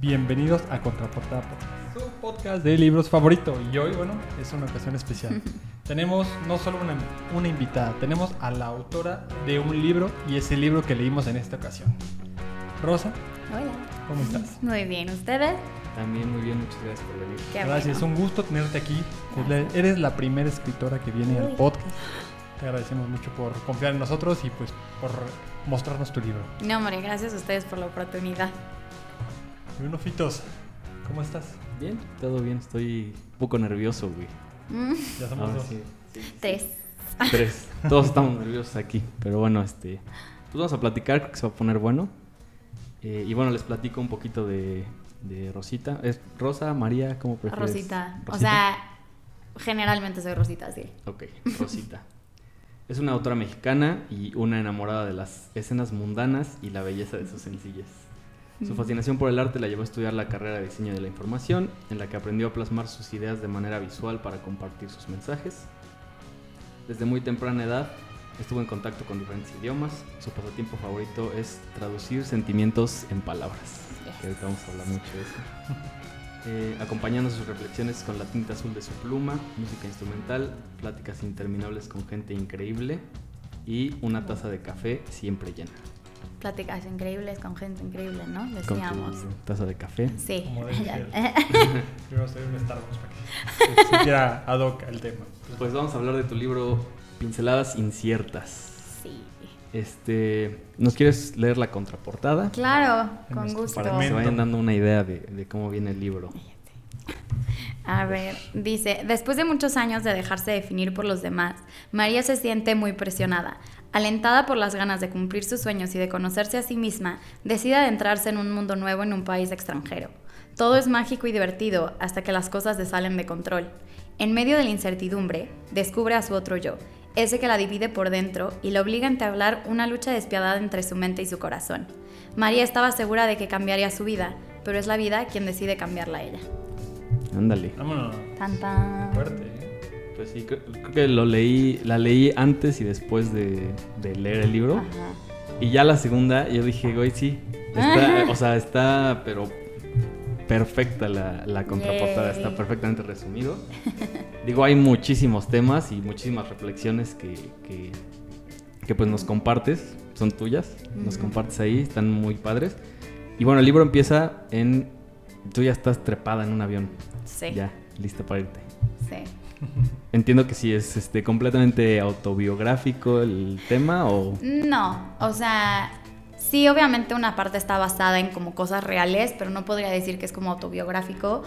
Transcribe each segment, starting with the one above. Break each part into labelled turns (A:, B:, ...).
A: Bienvenidos a Contraportada, su podcast de libros favorito. Y hoy, bueno, es una ocasión especial. tenemos no solo una, una invitada, tenemos a la autora de un libro y ese libro que leímos en esta ocasión. Rosa,
B: Hola.
A: ¿cómo estás?
B: Muy bien, ¿ustedes?
C: También muy bien, muchas gracias por venir.
B: Qué
A: Gracias,
B: bueno.
A: un gusto tenerte aquí. Eres la primera escritora que viene al
B: Uy.
A: podcast. Te agradecemos mucho por confiar en nosotros y pues por mostrarnos tu libro.
B: No, hombre, gracias a ustedes por la oportunidad.
A: Bruno Fitos, ¿cómo estás?
C: Bien, todo bien, estoy un poco nervioso, güey.
B: Mm,
A: Ya somos
C: Ah,
A: dos.
C: sí, sí, sí.
B: Tres.
C: Tres. Todos estamos nerviosos aquí, pero bueno, este, pues vamos a platicar, creo que se va a poner bueno. Eh, y bueno, les platico un poquito de, de Rosita. ¿Es Rosa, María, cómo prefieres?
B: Rosita. O sea, generalmente soy Rosita, sí.
C: Ok, Rosita. Es una autora mexicana y una enamorada de las escenas mundanas y la belleza de sus sencillez. Su fascinación por el arte la llevó a estudiar la carrera de diseño de la información, en la que aprendió a plasmar sus ideas de manera visual para compartir sus mensajes. Desde muy temprana edad estuvo en contacto con diferentes idiomas. Su pasatiempo favorito es traducir sentimientos en palabras. Que ahorita vamos a hablar mucho de eso. Eh, acompañando sus reflexiones con la tinta azul de su pluma, música instrumental, pláticas interminables con gente increíble y una taza de café siempre llena.
B: Pláticas increíbles con gente increíble, ¿no?
C: Con
B: Decíamos.
C: tu taza de café.
B: Sí.
A: Como debe ser. Estoy en un Starbucks para que se sintiera ad hoc el tema.
C: Pues vamos a hablar de tu libro Pinceladas Inciertas.
B: sí.
C: Este, ¿nos quieres leer la contraportada?
B: Claro,
A: En
B: con gusto.
C: Para que se vayan dando una idea de, de cómo viene el libro.
B: A ver, dice, después de muchos años de dejarse definir por los demás, María se siente muy presionada. Alentada por las ganas de cumplir sus sueños y de conocerse a sí misma, decide adentrarse en un mundo nuevo en un país extranjero. Todo es mágico y divertido hasta que las cosas se salen de control. En medio de la incertidumbre, descubre a su otro yo, ese que la divide por dentro y la obliga a entablar una lucha despiadada entre su mente y su corazón. María estaba segura de que cambiaría su vida, pero es la vida quien decide cambiarla a ella.
C: Ándale.
A: Vámonos.
B: Tan, tan.
A: Fuerte, ¿eh?
C: Pues sí, creo, creo que lo leí, la leí antes y después de, de leer el libro.
B: Ajá.
C: Y ya la segunda, yo dije, güey, sí. Está, o sea, está, pero perfecta la, la contraportada,
B: Yay.
C: está perfectamente resumido. Digo, hay muchísimos temas y muchísimas reflexiones que, que, que, pues nos compartes, son tuyas, nos compartes ahí, están muy padres. Y bueno, el libro empieza en, tú ya estás trepada en un avión,
B: Sí.
C: ya, lista para irte.
B: Sí.
C: Entiendo que sí es este, completamente autobiográfico el tema o...
B: No, o sea, sí, obviamente una parte está basada en como cosas reales, pero no podría decir que es como autobiográfico,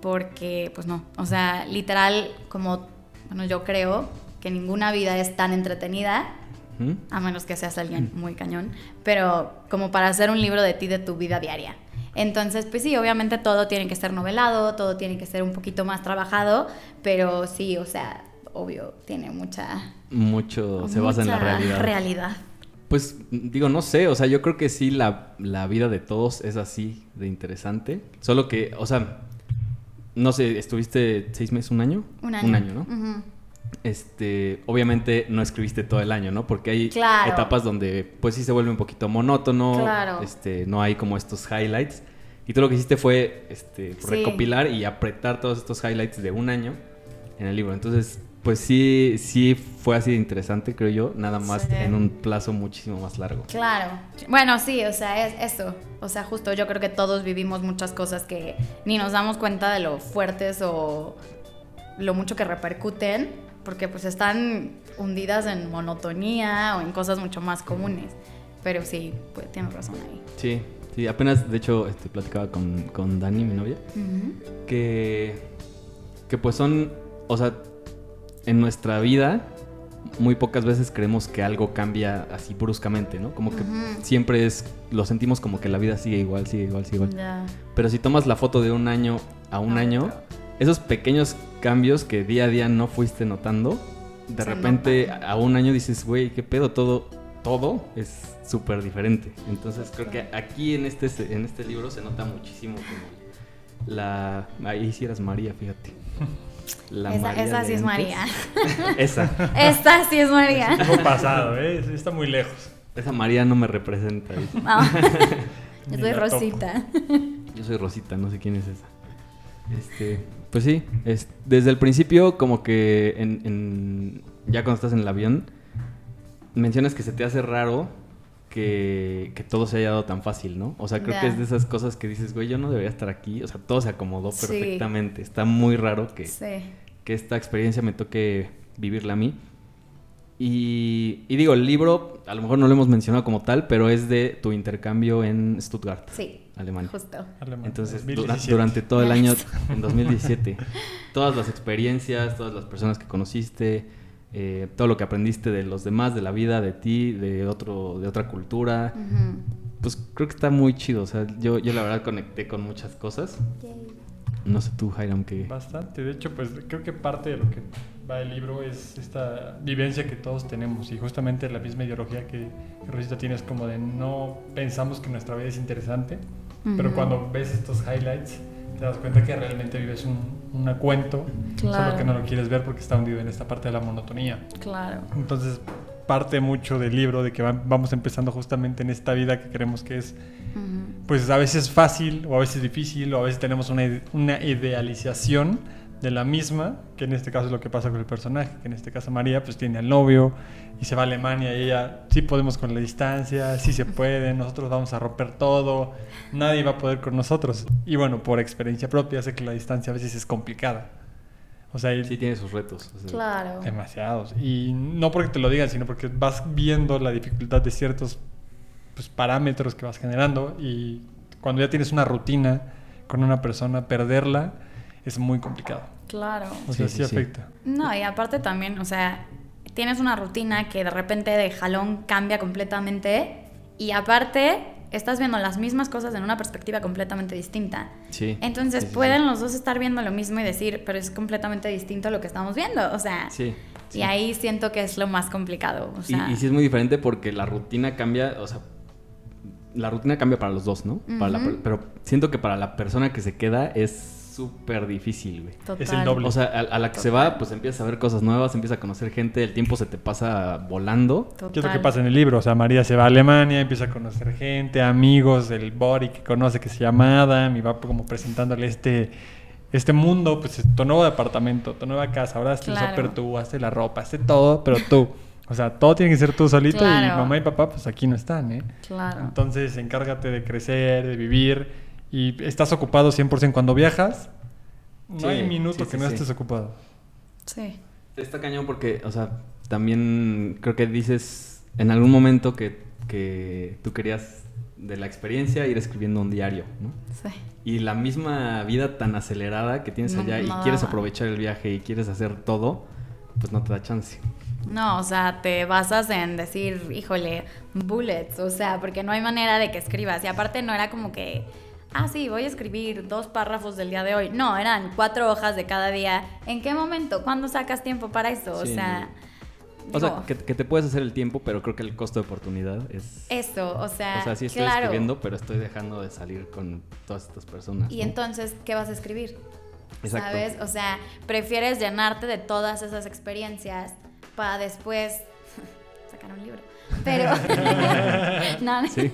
B: porque, pues no, o sea, literal, como, bueno, yo creo que ninguna vida es tan entretenida,
C: ¿Mm?
B: a menos que seas alguien muy cañón, pero como para hacer un libro de ti, de tu vida diaria. Entonces, pues sí, obviamente todo tiene que ser novelado, todo tiene que ser un poquito más trabajado, pero sí, o sea, obvio, tiene mucha...
C: Mucho se basa en la realidad.
B: realidad.
C: Pues digo, no sé, o sea, yo creo que sí la, la vida de todos es así de interesante. Solo que, o sea, no sé, ¿estuviste seis meses, un año?
B: Un año.
C: Un año, ¿no?
B: Ujú.
C: Este, obviamente no escribiste todo el año, ¿no? Porque hay
B: Claro.
C: etapas donde pues sí se vuelve un poquito monótono,
B: Claro.
C: este, no hay como estos highlights. Y tú lo que hiciste fue este,
B: Sí.
C: recopilar y apretar todos estos highlights de un año en el libro. Entonces, pues sí, sí fue así de interesante, creo yo, nada más
B: Sí.
C: en un plazo muchísimo más largo.
B: Claro. Bueno, sí, o sea, es eso. O sea, justo yo creo que todos vivimos muchas cosas que ni nos damos cuenta de lo fuertes o lo mucho que repercuten, porque pues están hundidas en monotonía o en cosas mucho más comunes. Pero sí, pues tienes razón ahí.
C: Sí, sí, apenas, de hecho, este, platicaba con, con Dani, mi novia, que, que pues son, o sea, en nuestra vida muy pocas veces creemos que algo cambia así bruscamente, ¿no? Como que siempre es, lo sentimos como que la vida sigue igual, sigue igual, sigue igual.
B: Ya.
C: Pero si tomas la foto de un año a un año, esos pequeños cambios que día a día no fuiste notando, de
B: Se
C: repente a un año dices, güey, qué pedo, todo, todo es súper diferente. Entonces creo que aquí en este, en este libro se nota muchísimo como la... Ahí sí eras María, fíjate. La
B: Esa,
C: María
B: esa sí es. María.
C: Esa.
B: Esta sí es María.
A: Tiempo pasado, ¿eh? Está muy lejos.
C: Esa María no me representa.
B: No.
A: Ni
B: Yo soy. Rosita.
C: Yo soy Rosita, no sé quién es esa. Este, pues sí, es, desde el principio como que en, en- ya cuando estás en el avión, mencionas que se te hace raro que, que todo se haya dado tan fácil, ¿no? O sea, creo que es de esas cosas que dices, güey, yo no debería estar aquí. O sea, todo se acomodó
B: Sí.
C: perfectamente. Está muy raro que,
B: Sí.
C: que esta experiencia me toque vivirla a mí. Y, y digo, el libro, a lo mejor no lo hemos mencionado como tal, pero es de tu intercambio en Stuttgart,
B: Sí.
C: Alemania.
B: Justo.
A: Alemán,
C: Entonces, dura-
A: 2017.
C: durante todo el año, en 2017, todas las experiencias, todas las personas que conociste, eh, todo lo que aprendiste de los demás, de la vida, de ti, de, otro, de otra cultura, pues creo que está muy chido. O sea, yo, yo la verdad conecté con muchas cosas. No sé tú, Hiram, que...
A: Bastante, de hecho, pues creo que parte de lo que va el libro es esta vivencia que todos tenemos y justamente la misma ideología que, que Rosita tiene es como de no pensamos que nuestra vida es interesante, pero
B: Ujú.
A: cuando ves estos highlights te das cuenta que realmente vives un, un cuento,
B: Claro.
A: solo que no lo quieres ver porque está hundido en esta parte de la monotonía.
B: Claro.
A: Entonces parte mucho del libro de que va- vamos empezando justamente en esta vida que creemos que es
B: Ujú.
A: pues a veces fácil o a veces difícil o a veces tenemos una, una idealización de la misma, que en este caso es lo que pasa con el personaje, que en este caso María pues tiene al novio y se va a Alemania y ella sí podemos con la distancia, sí se puede, nosotros vamos a romper todo, nadie va a poder con nosotros. Y bueno, por experiencia propia sé que la distancia a veces es complicada. O sea,
C: Sí tiene sus retos. o sea,
B: Claro.
A: Demasiados. Y no porque te lo digan, sino porque vas viendo la dificultad de ciertos pues, parámetros que vas generando y cuando ya tienes una rutina con una persona, perderla es muy complicado.
B: Claro.
A: O sea,
C: Sí,
A: sí,
C: sí, sí.
A: afecta.
B: No, y aparte también, o sea, tienes una rutina que de repente de jalón cambia completamente y aparte estás viendo las mismas cosas en una perspectiva completamente distinta.
C: Sí.
B: Entonces
C: Sí, sí, sí.
B: pueden los dos estar viendo lo mismo y decir, pero es completamente distinto a lo que estamos viendo, o sea,
C: Sí. sí.
B: y ahí siento que es lo más complicado, o
C: Y-
B: sea,
C: y, sí es muy diferente porque la rutina cambia, o sea, la rutina cambia para los dos, ¿no? Para la pero siento que para la persona que se queda es súper difícil, güey.
B: total.
A: es el doble.
C: O sea, a, a la que se va, pues empiezas a ver cosas nuevas, empiezas a conocer gente, el tiempo se te pasa volando.
B: Total.
A: ¿Qué es lo que pasa en el libro? O sea, María se va a Alemania, empieza a conocer gente, amigos, el Bori que conoce que se llama Adam y va como presentándole este, este mundo, pues tu nuevo departamento, tu nueva casa, ahora hazte
B: Claro.
A: el súper tú, hazte la ropa, hazte todo, pero tú. O sea, todo tiene que ser tú solito y mamá y papá pues aquí no están, ¿eh?
B: Claro.
A: Entonces encárgate de crecer, de vivir y estás ocupado 100% cuando viajas. No
C: Sí,
A: hay minuto
C: sí,
A: que
C: sí,
A: no
C: sí.
A: estés ocupado.
B: Sí.
C: Está cañón porque, o sea, también creo que dices en algún momento que, que tú querías de la experiencia ir escribiendo un diario, ¿no?
B: Sí.
C: Y la misma vida tan acelerada que tienes
B: No-
C: allá y
B: no
C: quieres aprovechar el viaje y quieres hacer todo, pues no te da chance.
B: No, o sea, te basas en decir, híjole, bullets, o sea, porque no hay manera de que escribas. Y aparte no era como que, ah, sí, voy a escribir dos párrafos del día de hoy. No, eran cuatro hojas de cada día. ¿En qué momento? ¿Cuándo sacas tiempo para eso? O sea,
C: O sea, que, que te puedes hacer el tiempo, pero creo que el costo de oportunidad es...
B: eso, o sea,
C: o sea, sí estoy
B: claro.
C: escribiendo, pero estoy dejando de salir con todas estas personas.
B: Y
C: ¿no?
B: entonces, ¿qué vas a escribir?
C: Exacto.
B: ¿Sabes? O sea, prefieres llenarte de todas esas experiencias para después sacar un libro. Pero. no, no.
C: Sí.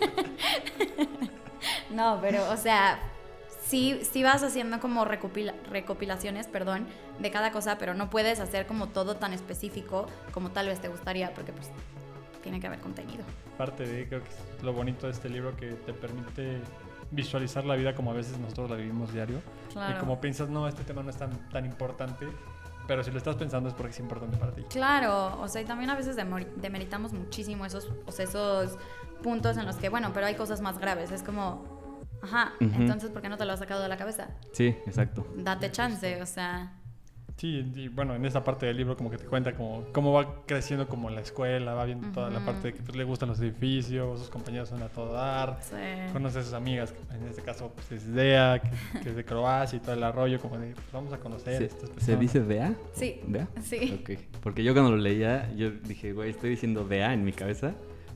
B: No, pero, o sea, sí, sí vas haciendo como recopila- recopilaciones, perdón, de cada cosa, pero no puedes hacer como todo tan específico como tal vez te gustaría, porque pues tiene que haber contenido.
A: Parte de, creo que es lo bonito de este libro que te permite visualizar la vida como a veces nosotros la vivimos diario.
B: Claro.
A: Y como piensas, no, este tema no es tan, tan importante, pero si lo estás pensando es porque es importante para ti.
B: Claro, o sea, y también a veces demeritamos muchísimo esos, o sea, esos puntos en los que, bueno, pero hay cosas más graves. Es como, ajá,
C: Ujú.
B: entonces, ¿por qué no te lo has sacado de la cabeza?
C: Sí, exacto.
B: Date chance, o sea,
A: Sí, y bueno, en esa parte del libro como que te cuenta como cómo va creciendo como la escuela, va viendo toda la parte de que pues, le gustan los edificios, sus compañeros son a todo dar,
B: sí.
A: conoce a sus amigas, en este caso pues es Dea, que, que es de Croacia y todo el arroyo, como de pues, vamos a conocer
C: ¿Se,
A: estas
C: ¿se
A: personas.
C: dice DEA?
B: Sí,
C: ¿DEA?
B: sí.
C: Ok. Porque yo cuando lo leía, yo dije, güey, estoy diciendo DEA en mi cabeza,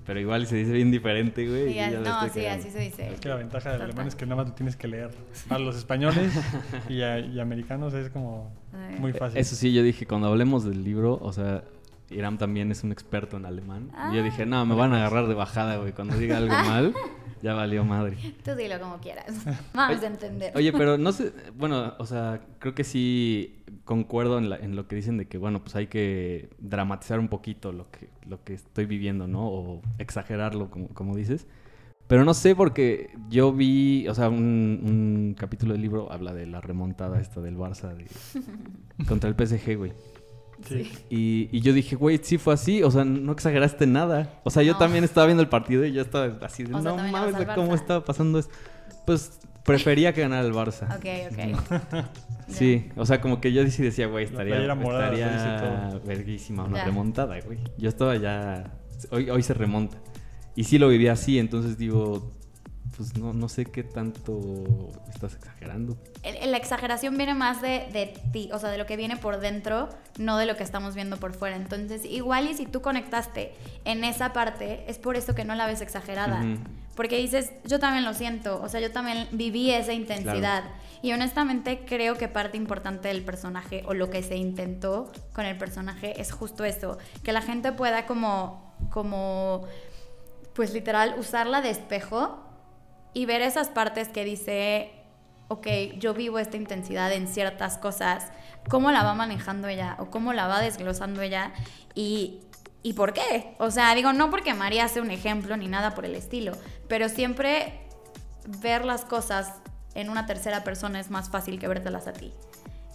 C: pero igual se dice bien diferente, güey.
B: Sí,
C: y ya le
B: no, sí, así se dice.
A: Es que la ventaja del alemán es que nada más lo tienes que leer. Para los españoles y, a- y americanos es como muy fácil.
C: Eso sí, yo dije, cuando hablemos del libro, o sea, Iram también es un experto en alemán. Y yo
B: Ah.
C: dije, no, me van a agarrar de bajada, güey. Cuando diga algo mal, ya valió madre.
B: Tú dilo como quieras. Vamos a entender.
C: Oye, pero no sé, bueno, o sea, creo que sí concuerdo en, la- en lo que dicen de que, bueno, pues hay que dramatizar un poquito lo que, lo que estoy viviendo, ¿no? O exagerarlo, como, como dices. Pero no sé, porque yo vi, o sea, un, un capítulo del libro habla de la remontada esta del Barça de- contra el PSG, güey.
A: Sí.
C: Y, y yo dije, güey, sí fue así, o sea, no exageraste nada. O sea, yo
B: No.
C: también estaba viendo el partido y yo estaba así de,
B: O sea,
C: no mames, ¿cómo
B: Barça".
C: estaba pasando esto? Pues prefería que ganara el Barça.
B: Ok, ok.
C: Sí, o sea, como que yo sí decía, güey,
A: La
C: estaría,
A: morada,
C: estaría verguísima una remontada, güey. Yo estaba ya... Hoy, hoy se remonta. Y sí lo viví así, entonces digo, pues no, no sé qué tanto estás exagerando.
B: La exageración viene más de, de ti, o sea, de lo que viene por dentro, no de lo que estamos viendo por fuera. Entonces, igual y si tú conectaste en esa parte, es por eso que no la ves exagerada.
C: Ujú.
B: Porque dices, yo también lo siento, o sea, yo también viví esa intensidad. Y honestamente creo que parte importante del personaje o lo que se intentó con el personaje es justo eso, que la gente pueda como, como, pues literal, usarla de espejo y ver esas partes que dice, ok, yo vivo esta intensidad en ciertas cosas, cómo la va manejando ella o cómo la va desglosando ella y, y por qué. O sea, digo, no porque María sea un ejemplo ni nada por el estilo, pero siempre ver las cosas en una tercera persona es más fácil que vértelas a ti.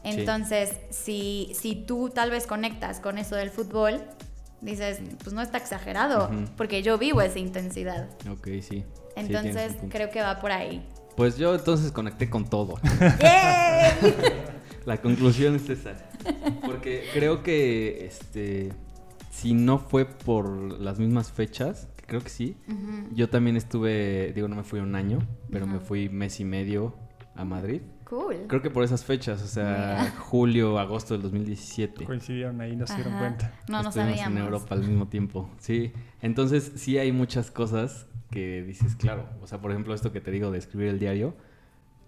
B: Entonces, si, si tú tal vez conectas con eso del fútbol, dices, pues no está exagerado, porque yo vivo esa intensidad.
C: Ok, sí.
B: Entonces, creo que va por ahí.
C: Pues yo entonces conecté con todo. La conclusión es esa. Porque creo que este si no fue por las mismas fechas, que creo que sí, yo también estuve, digo, no me fui un año, pero me fui mes y medio a Madrid.
B: Cool.
C: Creo que por esas fechas, o sea,
B: Mira.
C: julio, agosto del 2017.
A: Coincidieron ahí, no se dieron cuenta.
B: No, no
C: Estuvimos
B: sabíamos.
C: en Europa al mismo tiempo, sí. Entonces, sí hay muchas cosas que dices, claro. O sea, por ejemplo, esto que te digo de escribir el diario.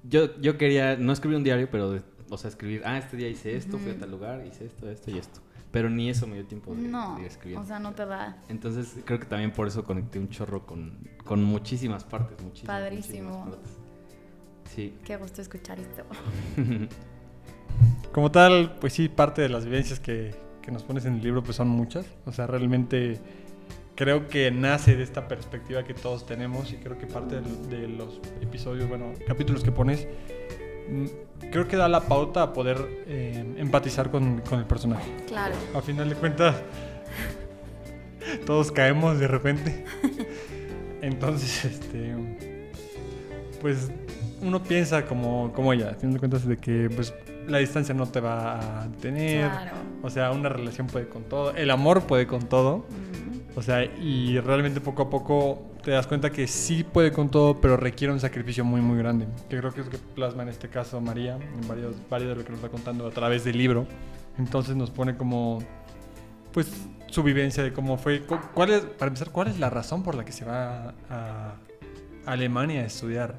C: Yo, yo quería, no escribir un diario, pero, de- o sea, escribir, ah, este día hice esto, fui a tal lugar, hice esto, esto y esto. Pero ni eso me dio tiempo de,
B: No,
C: de
B: o sea, no te da.
C: Entonces, creo que también por eso conecté un chorro con, con muchísimas partes, muchísimas,
B: Padrísimo.
C: muchísimas partes. Sí.
B: Qué gusto escuchar esto.
A: Como tal, pues sí, parte de las vivencias que, que nos pones en el libro pues son muchas. O sea, realmente creo que nace de esta perspectiva que todos tenemos y creo que parte de, los episodios, bueno, capítulos que pones, creo que da la pauta a poder eh, empatizar con, con el personaje.
B: Claro.
A: A final de cuentas, todos caemos de repente. Entonces, este, pues uno piensa como, como ella, a final de cuentas de que pues la distancia no te va a detener.
B: Claro.
A: O sea, una relación puede con todo, el amor puede con todo. O sea, y realmente poco a poco te das cuenta que sí puede con todo, pero requiere un sacrificio muy, muy grande. Que creo que es lo que plasma en este caso María, en varios, varios de lo que nos está contando a través del libro. Entonces nos pone como, pues, su vivencia de cómo fue. cu- ¿Cuál es, para empezar, cuál es la razón por la que se va a, Alemania a estudiar?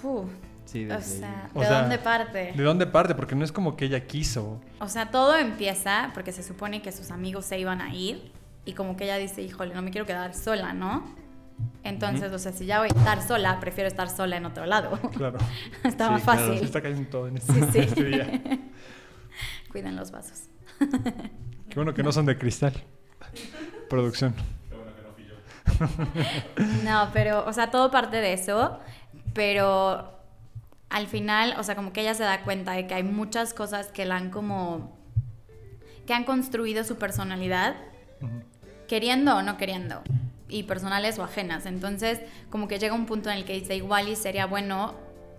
B: Puh,
C: Sí,
B: o sea,
A: O
B: ¿de
A: sea,
B: dónde parte?
A: ¿De dónde parte? Porque no es como que ella quiso.
B: O sea, todo empieza porque se supone que sus amigos se iban a ir y como que ella dice, híjole, no me quiero quedar sola, ¿no? Entonces, o sea, si ya voy a estar sola, prefiero estar sola en otro lado.
A: Claro.
B: Está
C: Sí,
B: más
C: claro.
B: fácil.
A: Se está cayendo todo en este,
B: Sí, sí.
A: este día.
B: Cuiden los vasos.
A: Qué bueno que no son de cristal. Producción.
B: No, pero, o sea, todo parte de eso, pero al final, o sea, como que ella se da cuenta de que hay muchas cosas que la han como, que han construido su personalidad,
A: Ujú.
B: Queriendo o no queriendo, y personales o ajenas. Entonces, como que llega un punto en el que dice, igual y sería bueno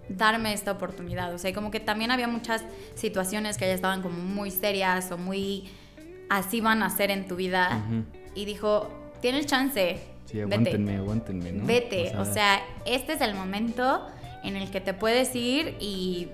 B: darme esta oportunidad. O sea, como que también había muchas situaciones que ya estaban como muy serias o muy así van a ser en tu vida. Y dijo, tienes chance.
C: Sí,
B: vete".
C: aguántenme, aguántenme, ¿no?
B: Vete, o sea, este es el momento en el que te puedes ir y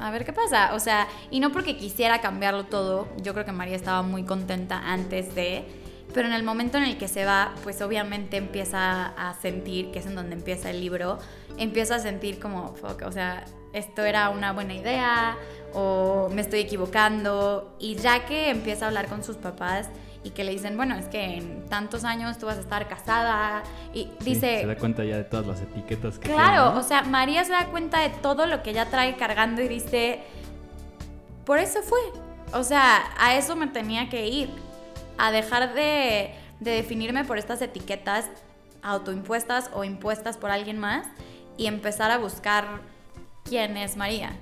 B: a ver qué pasa. O sea, y no porque quisiera cambiarlo todo, yo creo que María estaba muy contenta antes de, pero en el momento en el que se va, pues obviamente empieza a sentir, que es en donde empieza el libro, empieza a sentir como, fuck, o sea, esto era una buena idea, o me estoy equivocando. Y ya que empieza a hablar con sus papás y que le dicen, bueno, es que en tantos años tú vas a estar casada. Y
C: Sí,
B: dice,
C: se da cuenta ya de todas las etiquetas que
B: claro,
C: tiene, ¿no?
B: o sea, María se da cuenta de todo lo que ella trae cargando y dice, por eso fue. O sea, a eso me tenía que ir. A dejar de, de definirme por estas etiquetas autoimpuestas o impuestas por alguien más y empezar a buscar quién es María.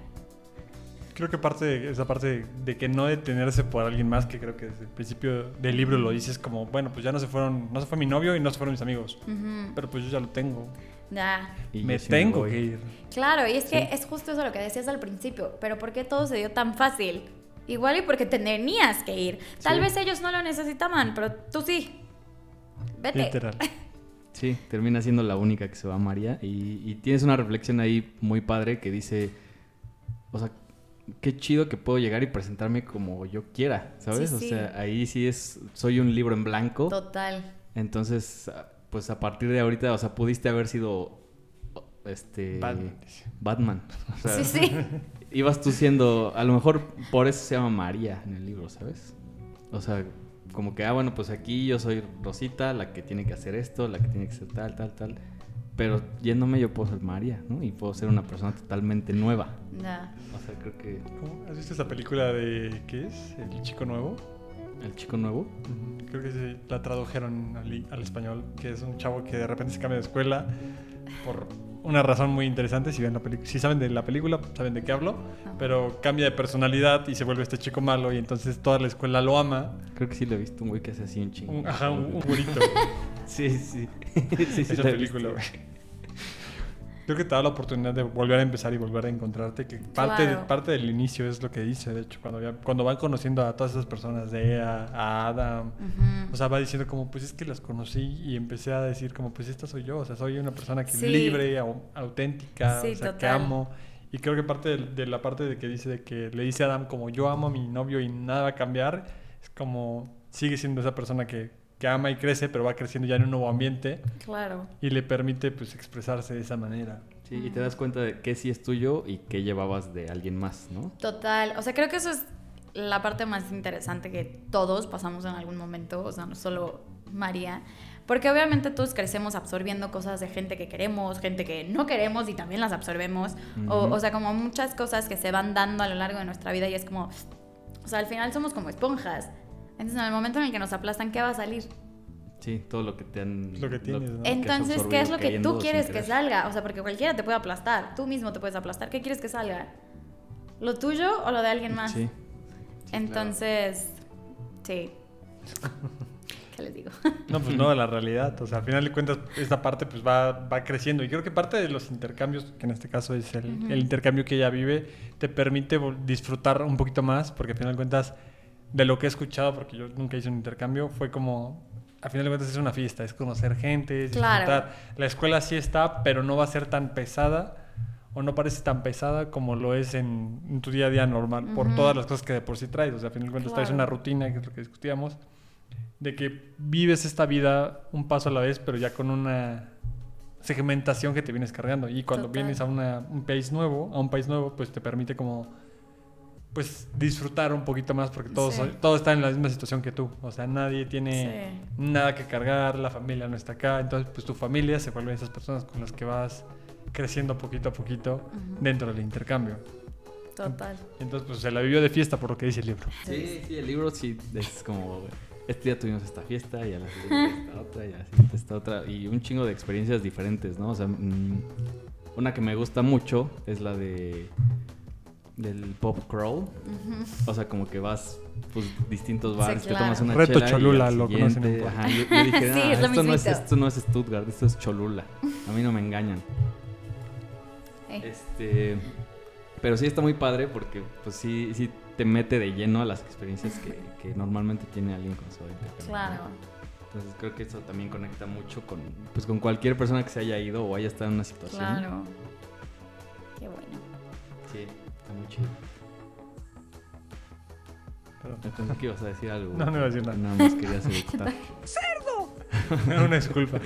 A: Creo que parte de esa parte de, que no detenerse por alguien más, que creo que desde el principio del libro lo dices como, bueno, pues ya no se fueron, no se fue mi novio y no se fueron mis amigos,
B: Ujú,
A: pero pues yo ya lo tengo,
B: Ya.
C: Y
A: me tengo que ir.
B: Claro, y es que es justo eso lo que decías al principio, pero ¿por qué todo se dio tan fácil? Igual y porque tenías que ir. Tal
C: Sí.
B: vez ellos no lo necesitaban, pero tú sí. Vete.
A: Literal.
C: Sí, termina siendo la única que se va María. Y, y tienes una reflexión ahí muy padre que dice, o sea, qué chido que puedo llegar y presentarme como yo quiera, ¿sabes?
B: Sí,
C: o
B: sí.
C: sea, ahí sí es, soy un libro en blanco.
B: Total.
C: Entonces, pues a partir de ahorita, o sea, pudiste haber sido, este...
A: Batman, dice.
C: Batman. O sea,
B: Sí, sí.
C: ibas tú siendo, a lo mejor por eso se llama María en el libro, ¿sabes? O sea, como que, ah, bueno, pues aquí yo soy Rosita, la que tiene que hacer esto, la que tiene que ser tal, tal, tal. Pero yéndome yo puedo ser María, ¿no? Y puedo ser una persona totalmente nueva. O sea, creo que
A: ¿Cómo? ¿Has visto esa película de, qué es? El chico nuevo.
C: el chico nuevo,
A: Creo que sí, la tradujeron al, al español, que es un chavo que de repente se cambia de escuela por una razón muy interesante. Si, ven la peli- si saben de la película, saben de qué hablo, pero cambia de personalidad y se vuelve este chico malo y entonces toda la escuela lo ama.
C: creo que sí lo he visto, un güey que hace así un chingo.
A: Un, ajá, un, un güerito.
C: Sí, sí. sí, sí,
A: esa película,
C: visto.
A: güey. Creo que te da la oportunidad de volver a empezar y volver a encontrarte, que parte, de-
B: Claro.
A: parte del inicio es lo que dice, de hecho, cuando, ya- cuando van conociendo a todas esas personas, de Ea, a Adam,
B: Ujú.
A: o sea, va diciendo como, pues es que las conocí y empecé a decir como, pues esta soy yo, o sea, soy una persona que es
B: Sí.
A: libre, au- auténtica,
B: Sí,
A: o sea, que amo. Y creo que parte de, de la parte de que dice de que le dice a Adam como yo amo a mi novio y nada va a cambiar, es como sigue siendo esa persona que, que ama y crece, pero va creciendo ya en un nuevo ambiente
B: Claro.
A: y le permite pues expresarse de esa manera.
C: Sí, y te das cuenta de qué sí es tuyo y qué llevabas de alguien más, ¿no?
B: Total. O sea, creo que eso es la parte más interesante que todos pasamos en algún momento, o sea, no solo María. Porque obviamente todos crecemos absorbiendo cosas de gente que queremos, gente que no queremos y también las absorbemos. o,
C: Ujú.
B: o sea, como muchas cosas que se van dando a lo largo de nuestra vida y es como, o sea, al final somos como esponjas. Entonces, en el momento en el que nos aplastan, ¿qué va a salir?
C: Sí, todo lo que te han...
A: Lo que tienes, ¿no?
C: que has
B: Entonces, ¿qué es lo que tú quieres que salga? O sea, porque cualquiera te puede aplastar. Tú mismo te puedes aplastar. ¿Qué quieres que salga? ¿Lo tuyo o lo de alguien más?
C: Sí.
B: Entonces, sí. ¿Qué les digo?
A: No, pues no, de la realidad. O sea, al final de cuentas, esta parte pues va, va creciendo. Y creo que parte de los intercambios, que en este caso es el,
B: Ujú.
A: el intercambio que ella vive, te permite disfrutar un poquito más, porque al final de cuentas, de lo que he escuchado, porque yo nunca hice un intercambio, fue como, al final de cuentas es una fiesta, es conocer gente, es
B: Claro.
A: disfrutar. La escuela sí está, pero no va a ser tan pesada. O no parece tan pesada como lo es en, en tu día a día normal, por
B: Ujú.
A: todas las cosas que de por sí traes. O sea, al final de cuentas traes
B: Claro.
A: una rutina, que es lo que discutíamos, de que vives esta vida un paso a la vez, pero ya con una segmentación que te vienes cargando. Y cuando
B: Total.
A: vienes a una- un país nuevo, a un país nuevo, pues te permite como pues disfrutar un poquito más porque todos
B: Sí.
A: todos están en la misma situación que tú. O sea, nadie tiene
B: Sí.
A: nada que cargar, la familia no está acá, entonces pues tu familia se vuelve esas personas con las que vas creciendo poquito a poquito dentro del intercambio.
B: Total.
A: Entonces pues se la vivió de fiesta por lo que dice el libro.
C: Sí, sí, el libro sí es como... Este día tuvimos esta fiesta y a la siguiente esta otra y a la siguiente esta otra. Y un chingo de experiencias diferentes, ¿no? O sea, mm, una que me gusta mucho es la de... Del pop crawl. O sea, como que vas, pues, distintos bares,
B: Sí,
C: te
B: claro.
C: tomas una
A: Reto
C: chela y
A: Cholula,
C: al
A: lo conocen
C: siguiente-
A: en
C: Ajá, yo, yo dije,
B: Sí,
C: "Ah,
B: es lo
C: esto, no es,
B: mismito".
C: esto no es Stuttgart, esto es Cholula. A mí no me engañan.
B: Eh,
C: Este, pero sí está muy padre porque, pues, sí, sí te mete de lleno a las experiencias que, que normalmente tiene alguien con su intercambio.
B: Claro.
C: Entonces creo que eso también conecta mucho con, pues, con cualquier persona que se haya ido o haya estado en una situación.
B: Claro. Qué bueno.
C: Sí, está muy chido.
A: Perdón.
C: Entonces, ¿qué ibas a decir algo?
A: No, no iba a decir nada.
C: Nada más quería hacer
A: Una disculpa.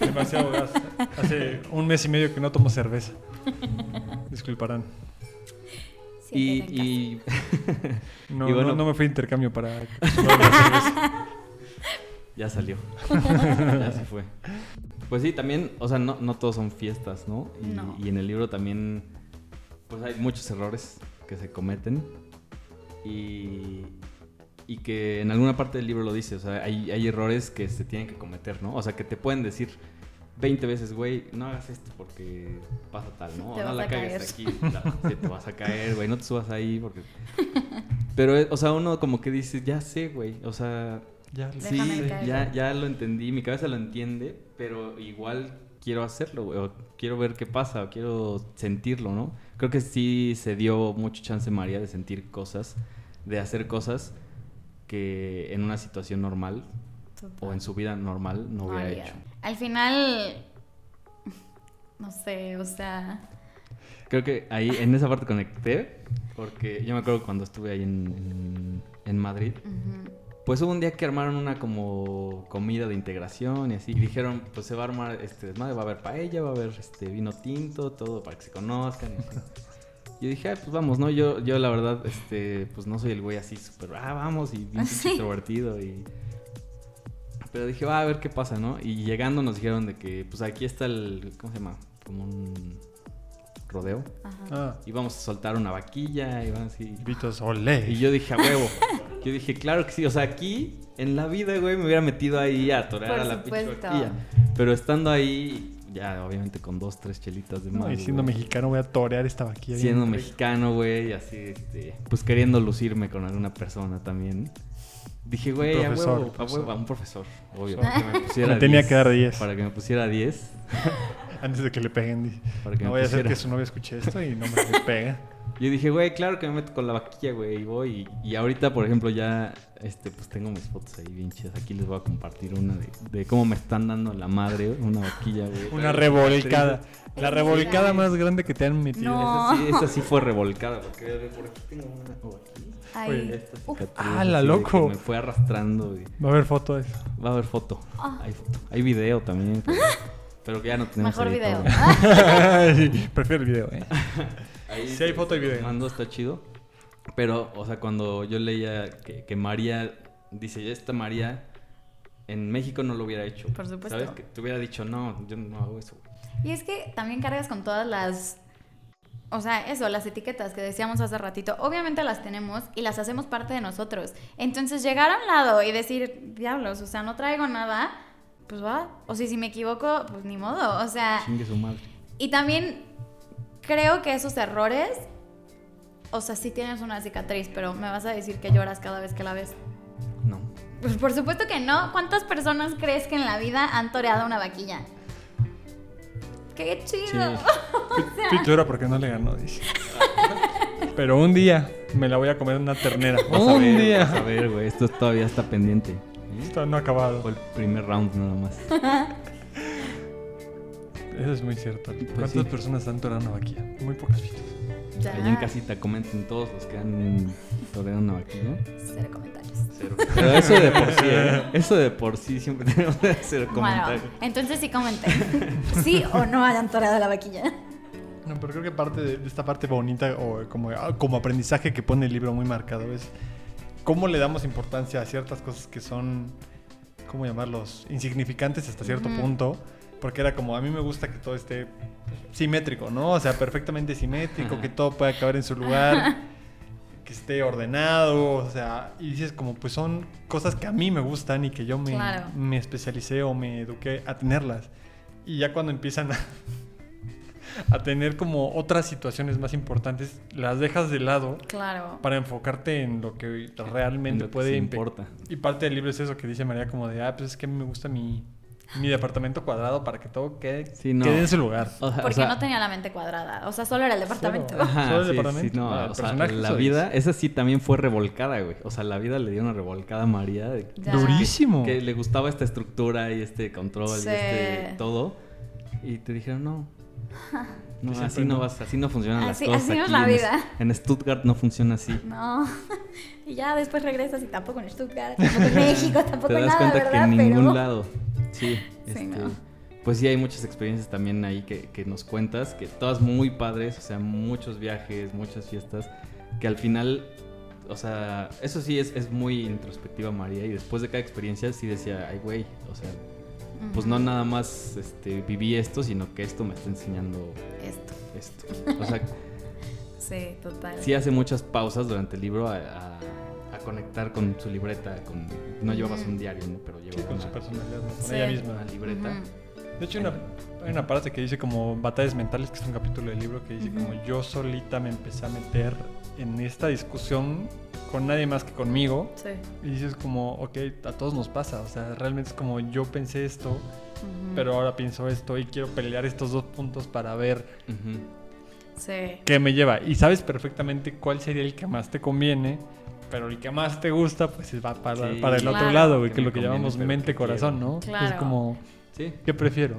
A: Demasiado gas. Hace un mes y medio que no tomo cerveza. Disculparán.
C: Y, y
A: No,
C: Y bueno-
A: no, no me fui de intercambio para...
C: ya salió. ya se fue. Pues sí, también, o sea, no, no todos son fiestas, ¿no? Y,
B: No.
C: y en el libro también, pues hay muchos errores que se cometen. Y, y que en alguna parte del libro lo dice, o sea, hay, hay errores que se tienen que cometer, ¿no? O sea, que te pueden decir 20 veces, güey, no hagas esto porque pasa tal, ¿no?
B: Te
C: O no
B: vas
C: la
B: a
C: cagues
B: caer.
C: aquí, la- te vas a caer, güey, no te subas ahí porque... Pero, eh, o sea, uno como que dice, ya sé, güey, o sea,
A: Ya,
C: Sí,
B: caer.
C: ya, ya lo entendí, mi cabeza lo entiende, pero igual quiero hacerlo, güey, o quiero ver qué pasa, o quiero sentirlo, ¿no? Creo que sí se dio mucho chance María de sentir cosas, de hacer cosas que en una situación normal o en su vida normal no hubiera hecho.
B: Al final, no sé, o sea,
C: Creo que ahí, en esa parte conecté, porque yo me acuerdo cuando estuve ahí en, en- en Madrid,
B: ujú,
C: Pues hubo un día que armaron una como comida de integración y así. Y dijeron, pues se va a armar este desmadre, va a haber paella, va a haber este vino tinto, todo para que se conozcan. y así. Yo dije, "Ay, pues vamos, ¿no? Yo, yo la verdad, este, pues no soy el güey así súper, ah, vamos, y bien
B: Sí.
C: extrovertido y... Pero dije, va a ver qué pasa, ¿no? Y llegando nos dijeron de que, pues aquí está el, ¿cómo se llama? Como un rodeo.
B: ajá.
A: Ah,
C: Y vamos a soltar una vaquilla y van así...
A: gritos, olé.
C: Y yo dije, a huevo. Yo dije, claro que sí. O sea, aquí, en la vida, güey, me hubiera metido ahí a atorar
B: Por
C: a la pinche vaquilla. Pero estando ahí, ya, obviamente con dos, tres chelitas de más.
A: No, y siendo
C: güey.
A: mexicano voy a torear esta vaquilla.
C: Siendo mexicano, güey, así, este, pues queriendo lucirme con alguna persona también. Dije, güey, a
A: profesor,
C: huevo, a
A: profesor.
C: huevo, a un profesor, obvio.
A: Profesor.
C: para que me pusiera
A: Me tenía
C: 10,
A: que dar 10.
C: Para que me pusiera 10.
A: Antes de que le peguen.
C: Para que
A: No
C: me
A: voy a hacer que su novia escuche esto y no me pega.
C: Yo dije, güey, claro que me meto con la vaquilla, güey, y voy. Y, y ahorita, por ejemplo, ya, este, pues tengo mis fotos ahí bien chidas. Aquí les voy a compartir una de, de cómo me están dando la madre, una vaquilla, güey.
A: Una revolcada. La revolcada más grande que te han metido.
B: No.
C: Esa sí, esa sí fue revolcada, porque por aquí tengo una. o aquí.
B: Ay,
C: Esta
A: Ah, la loco.
C: Me fue arrastrando. y-
A: Va a haber foto de eso.
C: Va a haber foto.
B: Ah.
C: Hay foto. Hay video también. Pero, pero que ya no tenemos
B: mejor video.
A: Prefiero el video, ¿eh?
C: Ahí
A: Sí hay foto y video.
C: Mando está chido. Pero, o sea, cuando yo leía que, que María dice, esta María en México no lo hubiera hecho.
B: Por supuesto.
C: ¿Sabes? Que te hubiera dicho, no, yo no hago eso. güey".
B: Y es que también cargas con todas las. O sea, eso, las etiquetas que decíamos hace ratito, obviamente las tenemos y las hacemos parte de nosotros. Entonces, llegar a un lado y decir, diablos, o sea, no traigo nada, pues va. O si, si me equivoco, pues ni modo. O sea,
C: Chingue su madre.
B: y también creo que esos errores, o sea, sí tienes una cicatriz, pero me vas a decir que lloras cada vez que la ves.
C: No.
B: Pues por supuesto que no. ¿Cuántas personas crees que en la vida han toreado una vaquilla? ¡Qué chido!
A: Llora porque no le ganó, dice. Pero un día me la voy a comer una ternera.
C: Vas a
A: un
C: ver,
A: día.
C: vas a ver, güey. Esto todavía está pendiente.
A: Esto no ha acabado.
C: Fue el primer round nada más.
A: Eso es muy cierto. ¿Cuántas
C: sí.
A: personas han torado una vaquilla? Muy pocas.
B: Ya.
C: Allá en casita comenten todos los que han toreado una vaquilla.
B: Cero comentarios.
C: Cero. Pero eso de por sí, ¿eh? Eso de por sí siempre tenemos que hacer
B: Bueno,
C: comentarios.
B: entonces sí comenten. ¿Sí o no hayan toreado la vaquilla?
A: No, pero creo que parte de, de esta parte bonita o como, ah, como aprendizaje que pone el libro muy marcado es cómo le damos importancia a ciertas cosas que son, ¿cómo llamarlos? Insignificantes hasta cierto punto. Porque era como, a mí me gusta que todo esté simétrico, ¿no? O sea, perfectamente simétrico, que todo pueda caber en su lugar, que esté ordenado, o sea, y dices como, pues son cosas que a mí me gustan y que yo me,
B: Claro.
A: me especialicé o me eduqué a tenerlas. Y ya cuando empiezan a, a tener como otras situaciones más importantes, las dejas de lado
B: Claro.
A: para enfocarte en lo que realmente
C: lo que
A: puede impe-
C: importa.
A: Y parte del libro es eso que dice María como de, ah, pues es que a mí me gusta mi, mi departamento cuadrado para que todo quede,
C: Sí, no.
A: quede en su lugar.
C: O sea, o
B: Porque
C: sea,
B: no tenía la mente cuadrada. O sea, solo era el departamento.
A: Solo.
C: Ajá,
A: Solo el
C: sí,
A: departamento.
C: sí, no,
A: Ah, el
C: o sea,
A: personaje
C: la vida, esa sí también fue revolcada, güey. O sea, la vida le dio una revolcada a María. de-.
A: Durísimo.
C: Que le gustaba esta estructura y este control
B: Sí.
C: y este todo. Y te dijeron, no. No, así no vas, así no funcionan
B: Así-
C: las cosas.
B: así no es la vida.
C: En Stuttgart no funciona así.
B: No. Y ya después regresas y tampoco en Stuttgart, tampoco en México, tampoco
C: Te
B: en
C: das
B: nada,
C: cuenta
B: ¿verdad?
C: que en ningún
B: Pero-
C: lado. Sí,
B: Sí,
C: este,
B: no.
C: Pues sí, hay muchas experiencias también ahí que, que nos cuentas, que todas muy padres, o sea, muchos viajes, muchas fiestas, que al final, o sea, eso sí es, es muy introspectiva María y después de cada experiencia sí decía, ay güey, o sea, pues no nada más este, viví esto, sino que esto me está enseñando
B: Esto.
C: esto. O sea,
B: Sí, total.
C: sí hace muchas pausas durante el libro a, a- a conectar con su libreta, con no llevabas un diario, ¿no? pero
A: Sí,
C: llevaba
A: con su personalidad, ¿no? con
B: Sí.
A: ella misma.
C: una libreta.
A: De hecho, hay una, hay una parte que dice como batallas mentales, que es un capítulo del libro que dice como yo solita me empecé a meter en esta discusión con nadie más que conmigo.
B: Sí.
A: Y dices como, ok, a todos nos pasa. O sea, realmente es como yo pensé esto, pero ahora pienso esto y quiero pelear estos dos puntos para ver.
B: Sí.
A: qué me lleva. Y sabes perfectamente cuál sería el que más te conviene. Pero el que más te gusta, pues va para,
C: Sí.
A: para el otro lado, güey,
C: Que
A: que es
C: me
A: lo que
C: conviene,
A: llamamos mente-corazón. ¿no?
B: Claro.
A: Es como,
C: Sí,
A: ¿qué prefiero?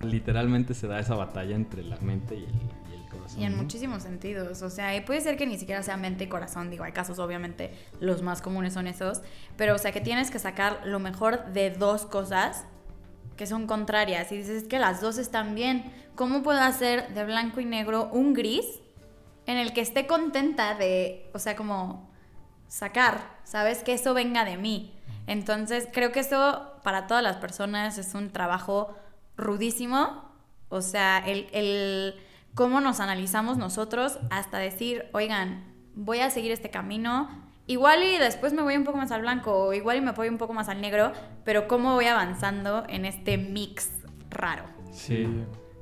C: literalmente se da esa batalla entre la mente y el, y
B: en
C: ¿no?
B: muchísimos sentidos. O sea, y puede ser que ni siquiera sea mente y corazón. Digo, hay casos, obviamente, los más comunes son esos. Pero, o sea, que tienes que sacar lo mejor de dos cosas que son contrarias. Y dices, es que las dos están bien. ¿Cómo puedo hacer de blanco y negro un gris en el que esté contenta de, o sea, como sacar, ¿sabes? Que eso venga de mí. Entonces, creo que eso para todas las personas es un trabajo rudísimo. O sea, el, el cómo nos analizamos nosotros hasta decir, oigan, voy a seguir este camino. Igual y después me voy un poco más al blanco, o igual y me voy un poco más al negro, pero cómo voy avanzando en este mix raro.
C: Sí.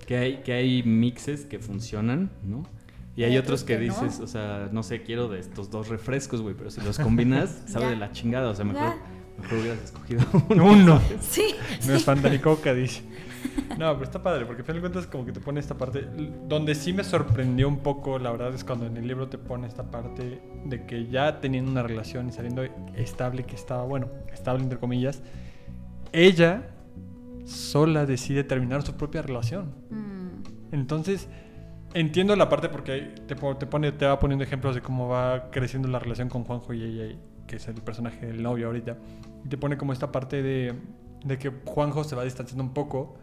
C: Que hay, que hay mixes que funcionan, ¿no? Y hay otros que,
B: que no.
C: dices, o sea, no sé, quiero de estos dos refrescos, güey, pero si los combinas, sabe
B: Ya.
C: de la chingada, o sea, mejor, mejor hubieras escogido uno.
A: Uno.
B: Sí.
A: No es Fanta ni Coca, dice. No, pero está padre, porque al final de cuentas como que te pone esta parte... Donde sí me sorprendió un poco, la verdad, es cuando en el libro te pone esta parte de que ya teniendo una relación y saliendo estable, que estaba, bueno, estable entre comillas, ella sola decide terminar su propia relación.
B: Mm,
A: Entonces, entiendo la parte porque te, te pone, te va poniendo ejemplos de cómo va creciendo la relación con Juanjo y ella, que es el personaje del novio ahorita. Y te pone como esta parte de, de que Juanjo se va distanciando un poco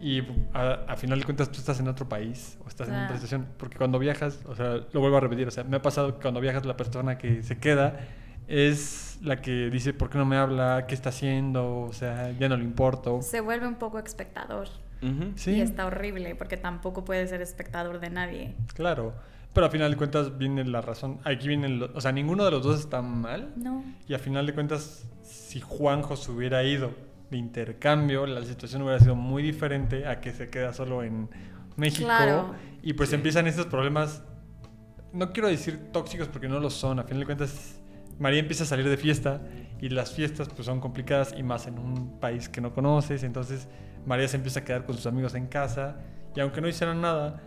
A: y a, a final de cuentas tú estás en otro país o estás en otra
B: Claro.
A: situación. Porque cuando viajas, o sea, lo vuelvo a repetir, o sea, me ha pasado que cuando viajas la persona que se queda es la que dice, ¿por qué no me habla? ¿Qué está haciendo? O sea, ya no le importo.
B: se vuelve un poco espectador.
A: Sí.
B: Y está horrible porque tampoco puede ser espectador de nadie.
A: Claro, pero a final de cuentas viene la razón. Aquí viene, lo- o sea, ninguno de los dos está mal.
B: No.
A: Y a final de cuentas, si Juanjo se hubiera ido de intercambio, la situación hubiera sido muy diferente a que se queda solo en México.
B: Claro.
A: Y pues empiezan estos problemas, no quiero decir tóxicos porque no lo son. A final de cuentas, María empieza a salir de fiesta y las fiestas pues son complicadas y más en un país que no conoces. Entonces María se empieza a quedar con sus amigos en casa y aunque no hicieran nada,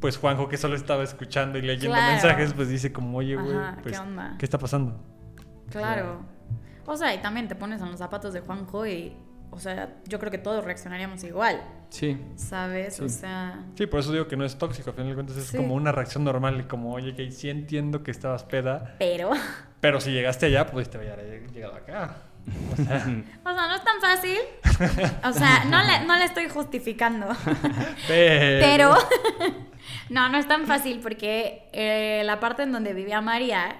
A: pues Juanjo que solo estaba escuchando y leyendo
B: Claro.
A: mensajes, pues dice como, oye, güey,
B: Ajá, ¿qué
A: pues,
B: onda?
A: ¿qué está pasando?
B: Claro. O sea, y también te pones en los zapatos de Juanjo y, o sea, yo creo que todos reaccionaríamos igual,
C: Sí.
B: ¿sabes?
C: Sí.
B: O sea,
A: Sí, por eso digo que no es tóxico, al final de cuentas es
B: Sí.
A: como una reacción normal, como, oye, que sí entiendo que estabas peda,
B: pero, o
A: pero si llegaste allá, pues te hubiera llegado acá. O sea,
B: sea, no es tan fácil. O sea, no le, no le estoy justificando. Pero, no, no es tan fácil porque eh, la parte en donde vivía María,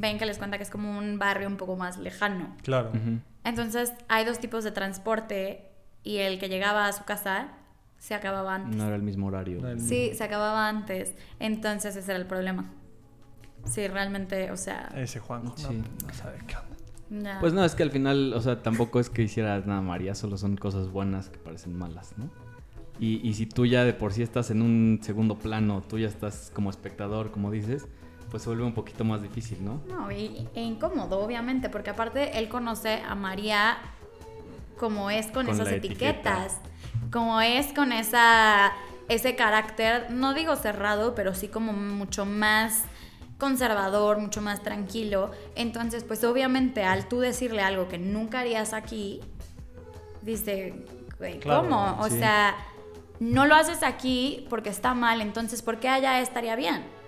B: ven que les cuenta que es como un barrio un poco más lejano.
A: Claro.
B: Entonces, hay dos tipos de transporte y el que llegaba a su casa se acababa antes.
C: No era el mismo horario.
A: No, el-
B: Sí, se acababa antes. Entonces, ese era el problema. Sí, realmente, o sea,
A: Ese Juanjo,
C: Sí.
A: no, no sabe qué onda.
C: Pues no, es que al final, o sea, tampoco es que hicieras nada, María, solo son cosas buenas que parecen malas, ¿no? Y, y si tú ya de por sí estás en un segundo plano, tú ya estás como espectador, como dices, pues se vuelve un poquito más difícil, ¿no?
B: No, y, e incómodo, obviamente, porque aparte él conoce a María como es con,
C: Con
B: esas etiquetas, como es con esa ese carácter, no digo cerrado, pero sí como mucho más conservador, mucho más tranquilo. Entonces, pues obviamente al tú decirle algo que nunca harías aquí, dice, güey,
A: Claro,
B: ¿cómo? O sea, no lo haces aquí porque está mal, entonces ¿por qué allá estaría bien?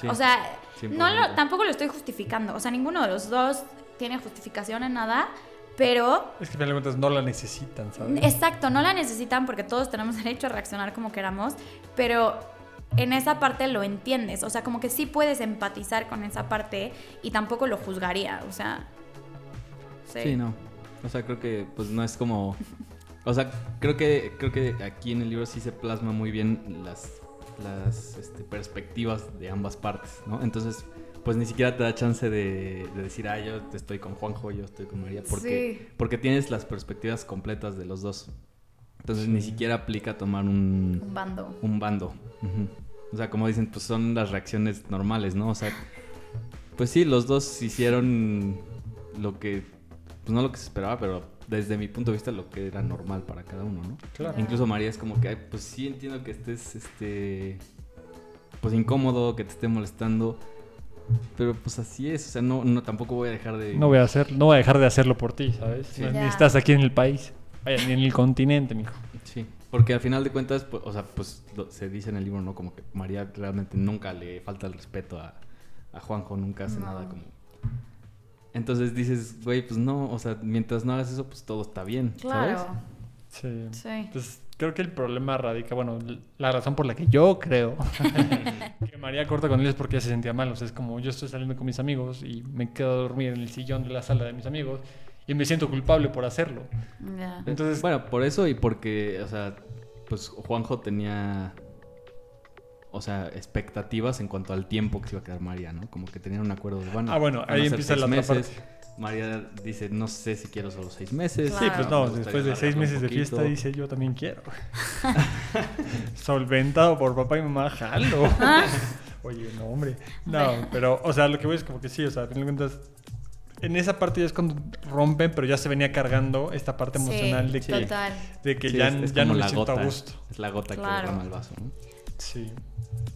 C: Sí,
B: O sea, no
C: 100%.
B: lo, tampoco lo estoy justificando. O sea, ninguno de los dos tiene justificación en nada, pero
A: Es que al final de cuentas no la necesitan, ¿sabes?
B: exacto, no la necesitan porque todos tenemos derecho a reaccionar como queramos, pero en esa parte lo entiendes. O sea, como que sí puedes empatizar con esa parte y tampoco lo juzgaría. O sea.
C: Sí, no. O sea, creo que pues no es como. O sea, creo que, creo que aquí en el libro sí se plasma muy bien las, las este, perspectivas de ambas partes, ¿no? Entonces, pues ni siquiera te da chance de, decir, ah, yo estoy con Juanjo, yo estoy con María, porque, porque tienes las perspectivas completas de los dos. Entonces ni siquiera aplica tomar un,
B: un bando.
C: Un bando. O sea, como dicen, pues son las reacciones normales, ¿no? O sea, pues sí, los dos hicieron lo que, pues no lo que se esperaba, pero desde mi punto de vista lo que era normal para cada uno, ¿no? Claro. Incluso María es como que, pues sí entiendo que estés, este, pues incómodo, que te esté molestando, pero pues así es, o sea, no, no tampoco voy a dejar de...
A: No voy a hacer, no voy a dejar de hacerlo por ti, ¿sabes? Ni estás aquí en el país, ni en el continente, mijo.
C: Sí, porque al final de cuentas, pues, o sea, pues se dice en el libro, ¿no? Como que María realmente nunca le falta el respeto a, a Juanjo, nunca hace nada como entonces dices, güey, pues no, o sea, mientras no hagas eso, pues todo está bien. Claro.
A: Sí. sí. Pues creo que el problema radica, bueno, la razón por la que yo creo que María corta con él es porque ella se sentía mal. O sea, es como yo estoy saliendo con mis amigos y me quedo a dormir en el sillón de la sala de mis amigos y me siento culpable por hacerlo.
C: Entonces, bueno, por eso y porque, o sea, pues Juanjo tenía o sea, expectativas en cuanto al tiempo que se iba a quedar María, ¿no? Como que tenían un acuerdo de,
A: bueno, ah, bueno, ahí empieza la meses.
C: María dice, no sé si quiero solo seis meses.
A: Sí, pues no, después de seis meses de fiesta dice, yo también quiero. Solventado por papá y mamá, jalo. Oye, no, hombre. No, pero, o sea, lo que voy es como que sí, o sea, en esa parte ya es cuando rompen, pero ya se venía cargando esta parte emocional de que, de que ya, ya no me siento a gusto.
C: Es la gota que derrama el vaso, ¿no?
A: Sí.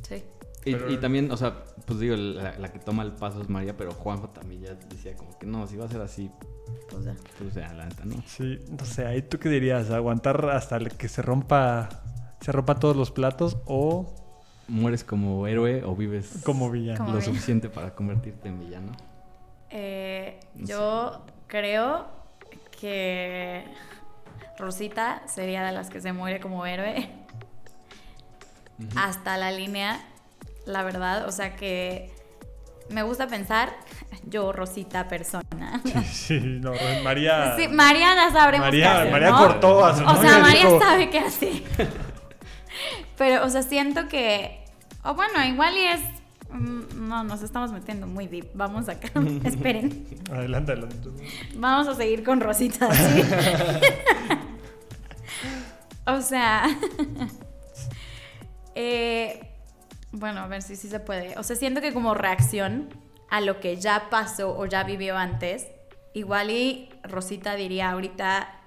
B: Sí.
C: Y, también, o sea, pues digo, la, que toma el paso es María, pero Juanjo también ya decía como que no, si va a ser así, pues ya, pues ya la ¿no?
A: Sí, no sé, ahí tú qué dirías, aguantar hasta que se rompa, se rompa todos los platos o...
C: ¿Mueres como héroe o vives
A: como villano?
C: lo suficiente para convertirte en villano?
B: Eh, yo creo que Rosita sería de las que se muere como héroe hasta la línea, la verdad. O sea que me gusta pensar, yo, Rosita, persona.
A: Sí, no, María.
B: Sí, María ya sabremos
A: María, qué hacer, María cortó a
B: su O sea, María sabe qué hacer. Pero, o sea, siento que. O bueno, igual y es. Mm, no, nos estamos metiendo muy deep. Vamos acá. Esperen.
A: Adelante, adelante.
B: Vamos a seguir con Rosita, ¿sí? o sea. Eh, bueno, a ver si sí se puede. O sea, siento que como reacción a lo que ya pasó o ya vivió antes, igual y Rosita diría ahorita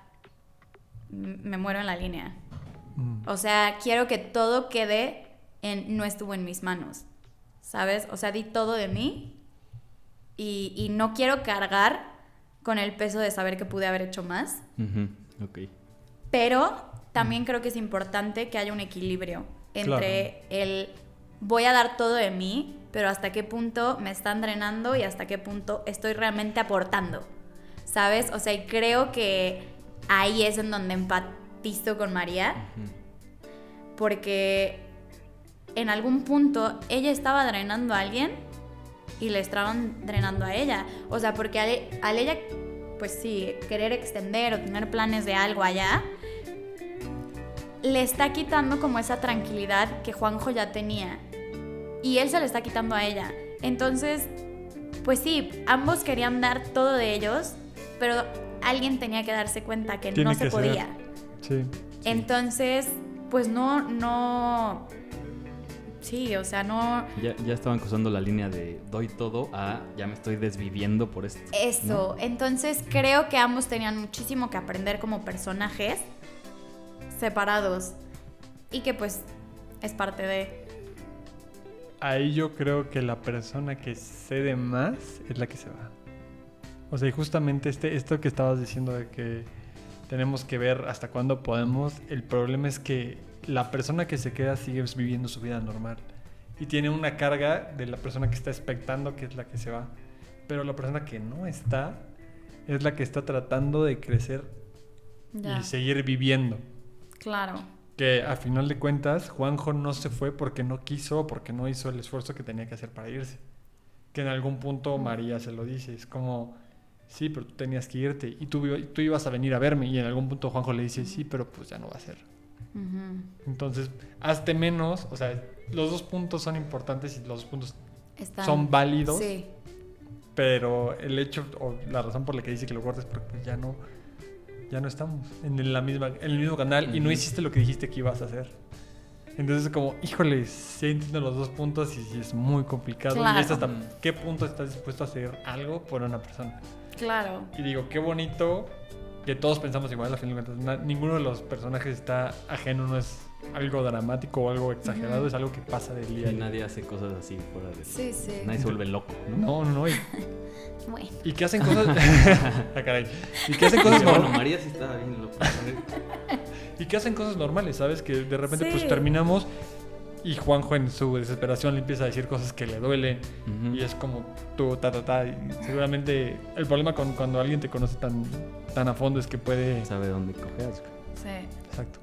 B: me muero en la línea. Mm. O sea, quiero que todo quede en no estuvo en mis manos. ¿Sabes? O sea, di todo de mí y, no quiero cargar con el peso de saber que pude haber hecho más. Pero también creo que es importante que haya un equilibrio entre el voy a dar todo de mí, pero hasta qué punto me están drenando y hasta qué punto estoy realmente aportando. ¿Sabes? O sea, y creo que ahí es en donde empatizo con María. Porque en algún punto ella estaba drenando a alguien y le estaban drenando a ella. O sea, porque al, al ella, pues sí, querer extender o tener planes de algo allá, le está quitando como esa tranquilidad que Juanjo ya tenía. Y él se le está quitando a ella. Entonces, pues sí, ambos querían dar todo de ellos, pero alguien tenía que darse cuenta que no se podía.
A: Sí,
B: Entonces, pues no, no. Sí, o sea, no.
C: Ya, ya, estaban cruzando la línea de doy todo a ya me estoy desviviendo por esto.
B: Eso. Entonces creo que ambos tenían muchísimo que aprender como personajes separados y que pues es parte de...
A: Ahí yo creo que la persona que cede más es la que se va. O sea, y justamente este, esto que estabas diciendo de que tenemos que ver hasta cuándo podemos, el problema es que la persona que se queda sigue viviendo su vida normal y tiene una carga de la persona que está expectando que es la que se va. Pero la persona que no está es la que está tratando de crecer y seguir viviendo.
B: Claro.
A: que a final de cuentas Juanjo no se fue porque no quiso, porque no hizo el esfuerzo que tenía que hacer para irse. Que en algún punto María se lo dice, es como, sí, pero tú tenías que irte y tú, tú ibas a venir a verme y en algún punto Juanjo le dice, sí, pero pues ya no va a ser. Entonces, hazte menos, o sea, los dos puntos son importantes y los dos puntos
B: Están-
A: son válidos,
B: Sí.
A: pero el hecho o la razón por la que dice que lo cortes es porque pues, ya no ya no estamos en la misma en el mismo canal y no hiciste lo que dijiste que ibas a hacer. Entonces como, híjole, sí entiendo los dos puntos y sí es muy complicado
B: Claro.
A: y es hasta qué punto estás dispuesto a hacer algo por una persona.
B: Claro.
A: Y digo, qué bonito que todos pensamos igual, a fin de cuentas. Ninguno de los personajes está ajeno, no es algo dramático o algo exagerado, es algo que pasa del día
C: Y nadie hace cosas así fuera de...
B: Sí, sí.
C: Nadie se vuelve loco, ¿no?
A: No, no, no. Y,
B: Bueno.
A: y que hacen cosas. ah, caray. Y que hacen cosas
C: bueno,
A: normales.
C: María sí estaba bien loca.
A: Y que hacen cosas normales, ¿sabes? Que de repente
B: Sí.
A: pues terminamos y Juanjo en su desesperación le empieza a decir cosas que le duelen. Y es como tú, ta, ta, ta. Y seguramente el problema con cuando alguien te conoce tan, tan a fondo es que puede.
C: Sabe dónde coger.
B: Sí.
A: Exacto.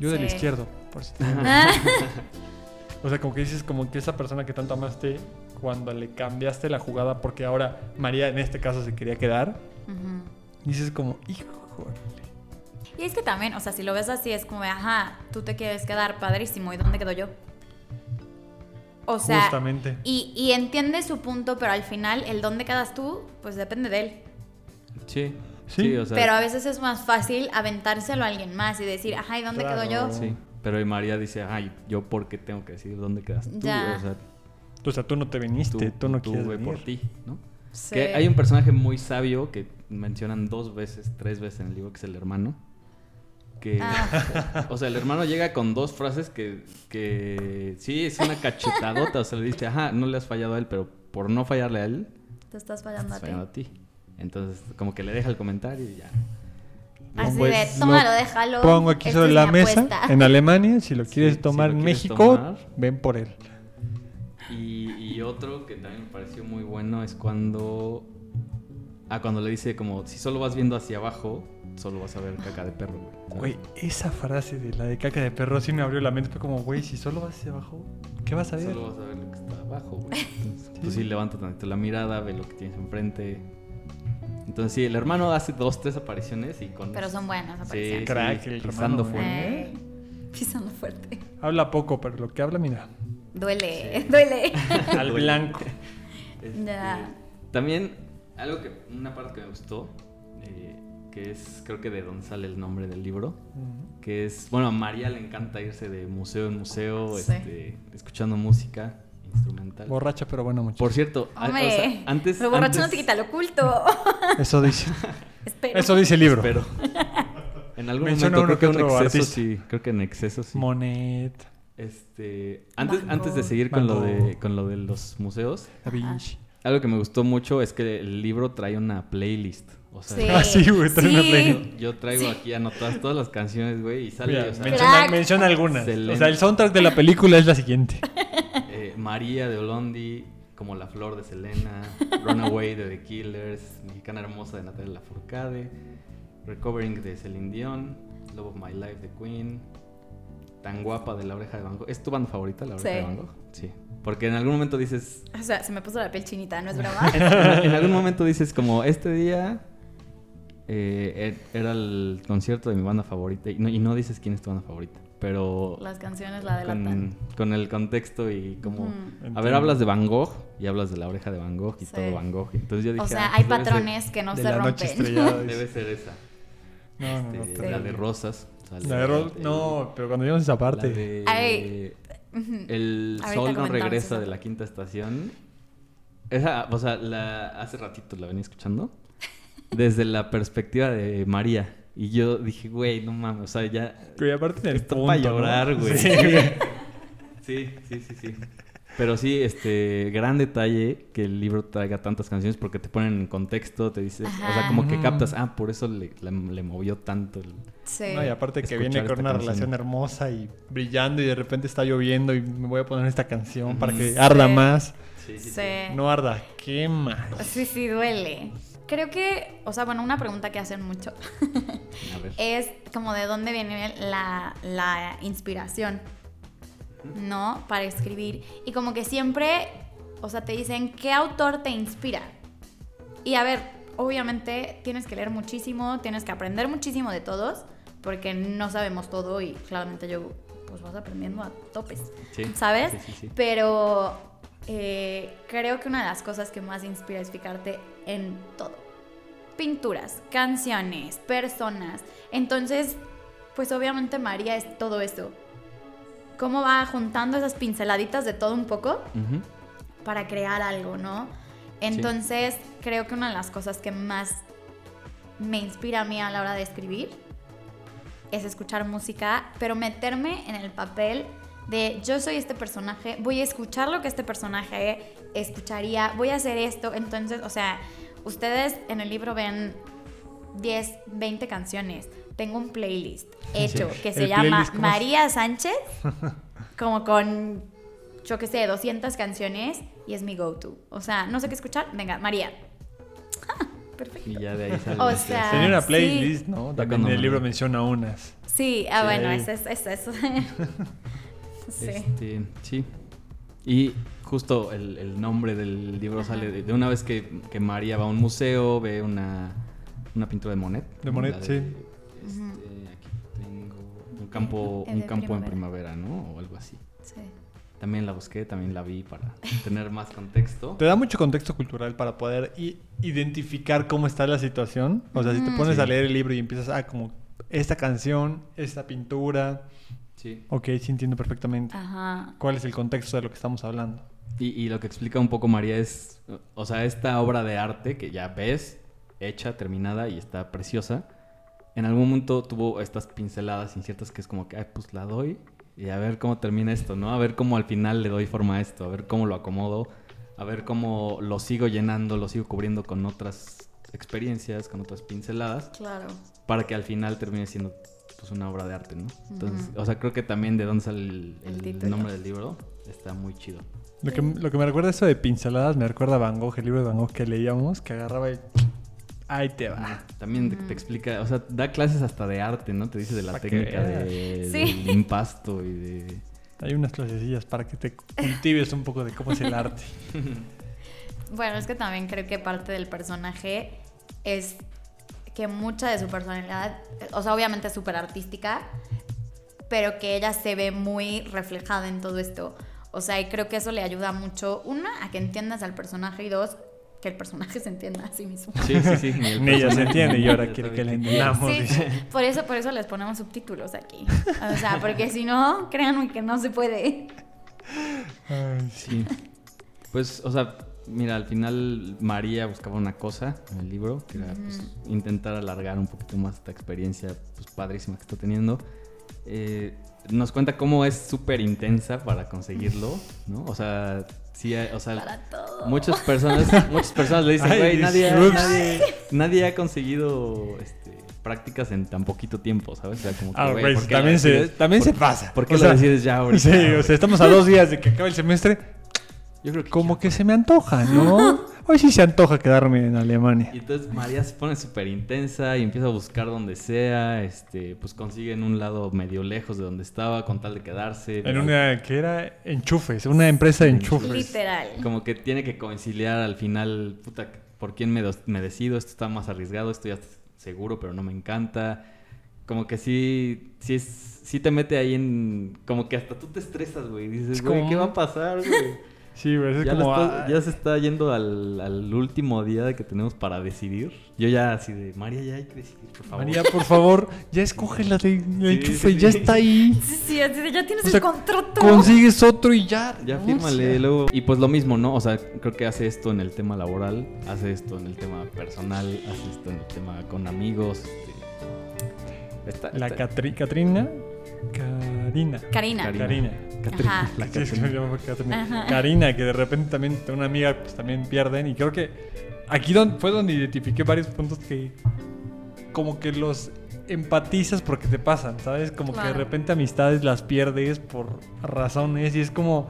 A: Yo del izquierdo, por si te- O sea, como que dices, como que esa persona que tanto amaste, cuando le cambiaste la jugada, porque ahora María en este caso se quería quedar, dices como, hijo.
B: Y es que también, o sea, si lo ves así, es como, ajá, tú te quieres quedar padrísimo, ¿y dónde quedo yo? O sea,
A: Justamente.
B: y, y entiende su punto, pero al final, el dónde quedas tú, pues depende de él.
C: Sí.
A: Sí.
C: Sí, o sea,
B: pero a veces es más fácil aventárselo a alguien más y decir, ajá, ¿y dónde
A: Claro.
B: quedo yo?
C: Sí, pero y María dice, ay, ¿yo por qué tengo que decir dónde quedas tú?
B: Ya.
C: O sea,
A: O sea, tú no te viniste, tú, no quieres
C: ve
A: venir.
C: por ti, ¿no?
B: Sí.
C: Que hay un personaje muy sabio que mencionan dos veces, tres veces en el libro, que es el hermano. Que,
B: Ah.
C: o sea, el hermano llega con dos frases que, que sí, es una cachetadota. O sea, le dice, ajá, no le has fallado a él, pero por no fallarle a él,
B: Te estás fallando
C: estás
B: a ti.
C: fallando a ti. Entonces, como que le deja el comentario y ya.
B: Así
A: Pues,
B: de, tómalo,
A: lo
B: déjalo.
A: Pongo aquí sobre la mesa,
B: apuesta".
A: en Alemania, si lo
C: Sí,
A: quieres
C: si
A: tomar
C: lo
A: en
C: quieres
A: México,
C: tomar.
A: ven por él.
C: Y, y otro que también me pareció muy bueno es cuando. Ah, cuando le dice como, si solo vas viendo hacia abajo, solo vas a ver caca de perro, güey. ¿sabes?
A: Güey, esa frase de la de caca de perro sí me abrió la mente. Fue como, güey, si solo vas hacia abajo, ¿qué vas a ver?
C: Solo vas a ver lo que está abajo, güey. Entonces, Tú sí levanta tantito la mirada, ve lo que tienes enfrente. Entonces sí, el hermano hace dos, tres apariciones y con...
B: Pero son buenas
C: Sí,
B: apariciones.
A: Crack,
C: sí,
A: el
C: pisando
A: hermano,
C: fuerte.
B: Ey, pisando fuerte.
A: Habla poco, pero lo que habla, mira,
B: Duele, duele.
A: al blanco.
C: Este. También, algo que, una parte que me gustó, eh, que es creo que de donde sale el nombre del libro, que es, bueno, a María le encanta irse de museo en museo,
B: Sí.
C: este, escuchando música instrumental.
A: Borracha, pero bueno, mucho.
C: Por cierto, a- o sea, antes...
B: lo borracho no
C: antes-
B: te quita lo oculto.
A: Eso dice.
B: Espero.
A: Eso dice el libro.
C: Pero en algún
A: Menciona
C: momento creo que
A: que
C: un
A: otro
C: exceso
A: artista.
C: sí, creo que en exceso sí.
A: Monet,
C: Este, antes, antes de seguir con lo de con lo de los museos,
A: Da Vinci.
C: algo que me gustó mucho es que el libro trae una playlist. O sea,
B: Sí.
A: Ah, sí, güey, trae una
B: Sí.
A: playlist.
C: yo traigo aquí anotadas todas las canciones, güey, y sale
A: Mira,
C: o sea,
A: menciona, menciona algunas.
C: Excelente.
A: O sea, el soundtrack de la película es la siguiente.
C: María de Olondi, como La Flor de Selena, Runaway de The Killers, Mexicana Hermosa de Natalia Lafourcade, Recovering de Celine Dion, Love of My Life de Queen, Tan Guapa de La Oreja de Van Gogh. ¿Es tu banda favorita, La Oreja
B: Sí.
C: de Van Gogh? Sí. Porque en algún momento dices,
B: O sea, se me puso la piel chinita, ¿no es broma?
C: en, en algún momento dices como, este día eh, er- era el concierto de mi banda favorita, y no, y no dices quién es tu banda favorita, pero
B: Las canciones la
C: con,
B: delatan.
C: con el contexto y como... A
A: Entiendo.
C: ver, hablas de Van Gogh y hablas de la oreja de Van Gogh y
B: Sí.
C: todo Van Gogh. Entonces yo dije,
B: O sea,
C: ah,
B: hay patrones que no
A: de
B: se
A: la noche
B: rompen.
A: estrellada. Dice.
C: debe ser esa.
A: No, no, no.
C: Este, La de Rosas. sale
A: La de Ro- No, pero cuando llegamos a esa
C: la
A: parte.
C: de-
B: Ay. Ujú.
C: El
B: Ahorita
C: sol no regresa
B: eso.
C: de la quinta estación. Esa, o sea, la, hace ratito la venía escuchando. Desde la perspectiva de María. Y yo dije, güey, no mames, o sea, ya...
A: Güey, aparte
C: Está
A: punto,
C: para
A: ¿no?
C: llorar, güey.
A: Sí, güey.
C: Sí, sí, sí, sí. Pero sí, este, gran detalle que el libro traiga tantas canciones porque te ponen en contexto, te dices, o sea, como que captas, ah, por eso le, le- le movió tanto el...
B: Sí.
A: No, y aparte que viene con una
C: canción.
A: relación hermosa y brillando y de repente está lloviendo y me voy a poner esta canción para que arda
B: Sí.
A: más.
C: Sí,
B: Sí.
A: No arda, quema.
B: Sí, sí, duele. Creo que, o sea, bueno, una pregunta que hacen mucho es como de dónde viene la, la inspiración, ¿no? Para escribir. Y como que siempre, o sea, te dicen, ¿qué autor te inspira? Y a ver, obviamente tienes que leer muchísimo, tienes que aprender muchísimo de todos, porque no sabemos todo y claramente yo, pues vas aprendiendo a topes,
C: Sí,
B: ¿sabes?
C: sí, sí, sí.
B: Pero eh, creo que una de las cosas que más inspira es fijarte en todo. Pinturas, canciones, personas. Entonces, pues obviamente María es todo eso. ¿Cómo va juntando esas pinceladitas de todo un poco para crear algo, no? Entonces, creo que una de las cosas que más me inspira a mí a la hora de escribir es escuchar música, pero meterme en el papel de yo soy este personaje, voy a escuchar lo que este personaje escucharía, voy a hacer esto. Entonces, o sea, ustedes en el libro ven 10, 20 canciones. Tengo un playlist hecho que se
A: El
B: llama
A: playlist, ¿cómo se-
B: María Sánchez, como con, yo qué sé, 200 canciones y es mi go-to. O sea, no sé qué escuchar, venga, María. Ah, perfecto.
C: Y ya de ahí sale.
B: O sea.
A: Tenía una
B: sí.
A: playlist, ¿no? También
C: cuando
A: el libro menciona unas.
B: Sí, ah,
A: Sí.
B: bueno, eso es eso. eso. sí.
C: Este, sí. Y justo el, el nombre del libro sale de, de una vez que, que María va a un museo, ve una, una pintura de Monet.
A: De Monet, sí.
C: este, aquí tengo un campo,
B: Es
C: un campo en
B: primavera.
C: ¿no? O algo así.
B: Sí.
C: También la busqué, también la vi para tener más contexto.
A: Te da mucho contexto cultural para poder identificar cómo está la situación. O sea, si te pones
C: Sí.
A: a leer el libro y empiezas, ah, como esta canción, esta pintura.
C: Sí.
A: Ok, sí entiendo perfectamente.
B: Ajá.
A: ¿Cuál es el contexto de lo que estamos hablando?
C: Y, y lo que explica un poco María es, o sea, esta obra de arte que ya ves, hecha, terminada y está preciosa, en algún momento tuvo estas pinceladas inciertas que es como que, ay, pues la doy y a ver cómo termina esto, ¿no? A ver cómo al final le doy forma a esto, a ver cómo lo acomodo, a ver cómo lo sigo llenando, lo sigo cubriendo con otras experiencias, con otras pinceladas,
B: Claro.
C: para que al final termine siendo pues una obra de arte, ¿no? Entonces, o sea, creo que también de dónde sale el,
B: El
C: el
B: título.
C: nombre del libro está muy chido.
A: Lo que, lo que me recuerda eso de pinceladas, me recuerda a Van Gogh, el libro de Van Gogh que leíamos, que agarraba y... Ahí te va.
C: También te- explica, o sea, da clases hasta de arte, ¿no? Te dice de la técnica
A: veas.
C: de,
B: Sí.
C: del impasto y de...
A: Hay unas clasecillas para que te cultives un poco de cómo es el arte.
B: Bueno, es que también creo que parte del personaje es que mucha de su personalidad, o sea, obviamente es súper artística, pero que ella se ve muy reflejada en todo esto. O sea, y creo que eso le ayuda mucho, una, a que entiendas al personaje y dos, que el personaje se entienda a sí mismo.
C: Sí, sí, sí. ni el
A: Ni ella se entiende y ahora quiere que la entendamos.
B: Sí, por eso, por eso les ponemos subtítulos aquí. O sea, porque si no, créanme que no se puede.
A: Ay,
C: Sí. Pues, o sea, mira, al final María buscaba una cosa en el libro, que era pues, intentar alargar un poquito más esta experiencia pues, padrísima que está teniendo. Eh, nos cuenta cómo es súper intensa para conseguirlo, ¿no? O sea, sí, hay- o sea,
B: Para todo.
C: muchas personas, muchas personas le dicen, güey, nadie, nadie, nadie ha conseguido este, prácticas en tan poquito tiempo, ¿sabes? O sea, como que,
A: Ah,
C: güey,
A: güey,
C: ¿por qué lo
A: también, se, también
C: ¿Por-
A: se pasa.
C: ¿Por qué
A: O
C: lo
A: sea,
C: decides ya ahorita?
A: Sí, o sea, estamos a dos días de que acabe el semestre.
C: Yo creo que
A: Como
C: ya,
A: que se me antoja, ¿no? Hoy sí se antoja quedarme en Alemania.
C: Y entonces María se pone súper intensa y empieza a buscar donde sea, este, pues consigue en un lado medio lejos de donde estaba con tal de quedarse.
A: En una que era enchufes, una empresa de enchufes.
B: Literal.
C: Como que tiene que conciliar al final, puta, ¿por quién me, decido? Esto está más arriesgado, esto ya está seguro, pero no me encanta. Como que sí, sí, es, sí te mete ahí en... Como que hasta tú te estresas, güey. Dices,
A: Es
C: güey, ¿qué va a pasar, güey?
A: Sí, güey, es
C: ya,
A: como...
C: está-
A: ah,
C: ya se está yendo al, al último día que tenemos para decidir. Yo ya así de, María, ya hay que decidir, por favor.
A: María, por favor, ya escoge la de la
C: Sí,
A: enchufe,
C: sí,
A: ya
C: sí.
A: está ahí.
B: Sí, sí, así de, ya tienes
A: O sea,
B: el contrato.
A: Consigues otro y ya.
C: Ya fírmale
A: O sea,
C: luego. Y pues lo mismo, ¿no? O sea, creo que hace esto en el tema laboral, hace esto en el tema personal, hace esto en el tema con amigos. este, está-
A: La Catri- Catrina. Karina.
B: Karina.
C: Karina.
A: Karina.
C: Catrina, la
A: Sí, es que
C: Catrina.
A: me llamo Catrina.
B: Ajá.
A: Karina, que de repente también una amiga pues también pierden y creo que aquí don- fue donde identifiqué varios puntos que como que los empatizas porque te pasan, ¿sabes? Como que de repente amistades las pierdes por razones y es como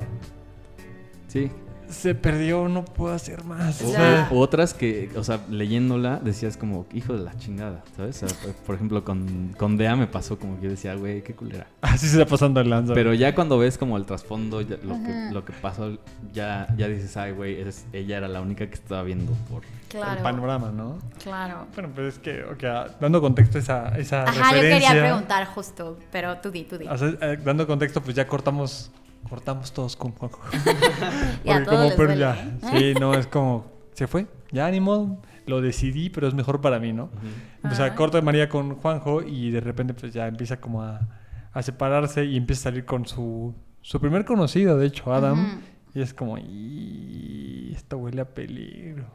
C: Sí,
A: se perdió, no puedo hacer más.
C: O,
B: O sea-
C: otras que, o sea, leyéndola decías como, hijo de la chingada, ¿sabes? O sea, por- ejemplo, con, con Dea me pasó como que yo decía, güey, qué culera.
A: Así se está pasando el lanza.
C: Pero ya cuando ves como el trasfondo, ya lo, que, lo que pasó, ya, ya dices, ay, güey, es- ella era la única que estaba viendo por...
A: el panorama, ¿no?
B: Claro.
A: Bueno, pues es que, ok, ah, dando contexto a esa, esa
B: Ajá, yo quería preguntar justo, pero tú di, tú di.
A: o sea, eh, dando contexto, pues ya cortamos cortamos todos con Juanjo.
B: Y a
A: Porque
B: todos
A: como
B: les
A: pero
B: duele,
A: ya,
B: ¿eh?
A: sí, no, es como, se fue, ya ni modo, lo decidí, pero es mejor para mí, ¿no?
C: Ujú.
A: O sea,
B: Ajá.
A: corto de María con Juanjo y de repente pues ya empieza como a, a separarse y empieza a salir con su, su primer conocido, de hecho, Adam. Y es como, y esto huele a peligro.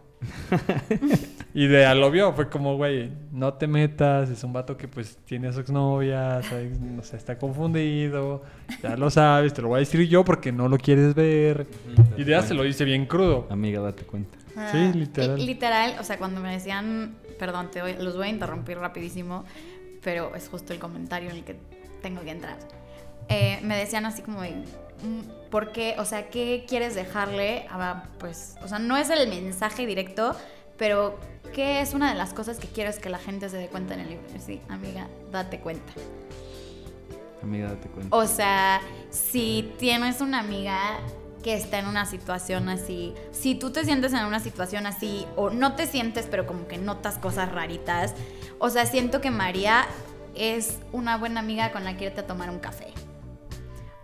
A: y de a lo vio, fue como, güey, no te metas, es un vato que pues tiene a su exnovia, ¿sabes? no sé, está confundido, ya lo sabes, te lo voy a decir yo porque no lo quieres ver. Y de se lo dice bien crudo.
C: Amiga, date cuenta.
B: Ah,
A: Sí, literal.
B: y- Literal, o sea, cuando me decían, perdón, te voy- los voy a interrumpir rapidísimo, pero es justo el comentario en el que tengo que entrar. Eh, me decían así como, de, ¿por qué? O sea, ¿qué quieres dejarle? a, pues, o sea, no es el mensaje directo, pero ¿qué es una de las cosas que quieres que la gente se dé cuenta en el libro? Sí, amiga, date cuenta.
C: Amiga, date cuenta.
B: O sea, si tienes una amiga que está en una situación así, si tú te sientes en una situación así o no te sientes pero como que notas cosas raritas, o sea, siento que María es una buena amiga con la que irte a tomar un café.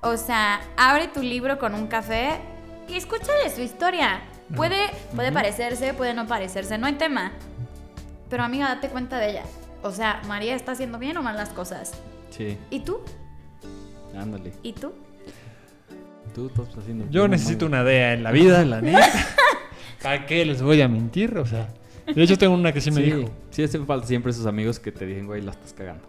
B: O sea, abre tu libro con un café y escúchale su historia. Puede, puede parecerse, puede no parecerse, no hay tema. Pero amiga, date cuenta de ella. O sea, María está haciendo bien o mal las cosas.
C: Sí,
B: ¿Y tú?
C: ándale.
B: ¿Y tú?
C: Tú estás haciendo...
A: Yo
C: bien,
A: necesito
C: mamá.
A: una DEA en la vida, la neta. ¿Para qué les voy a mentir? O sea, de hecho tengo una que sí me
C: sí,
A: dijo.
C: Sí, hacen falta siempre esos amigos que te digan, güey, la estás cagando.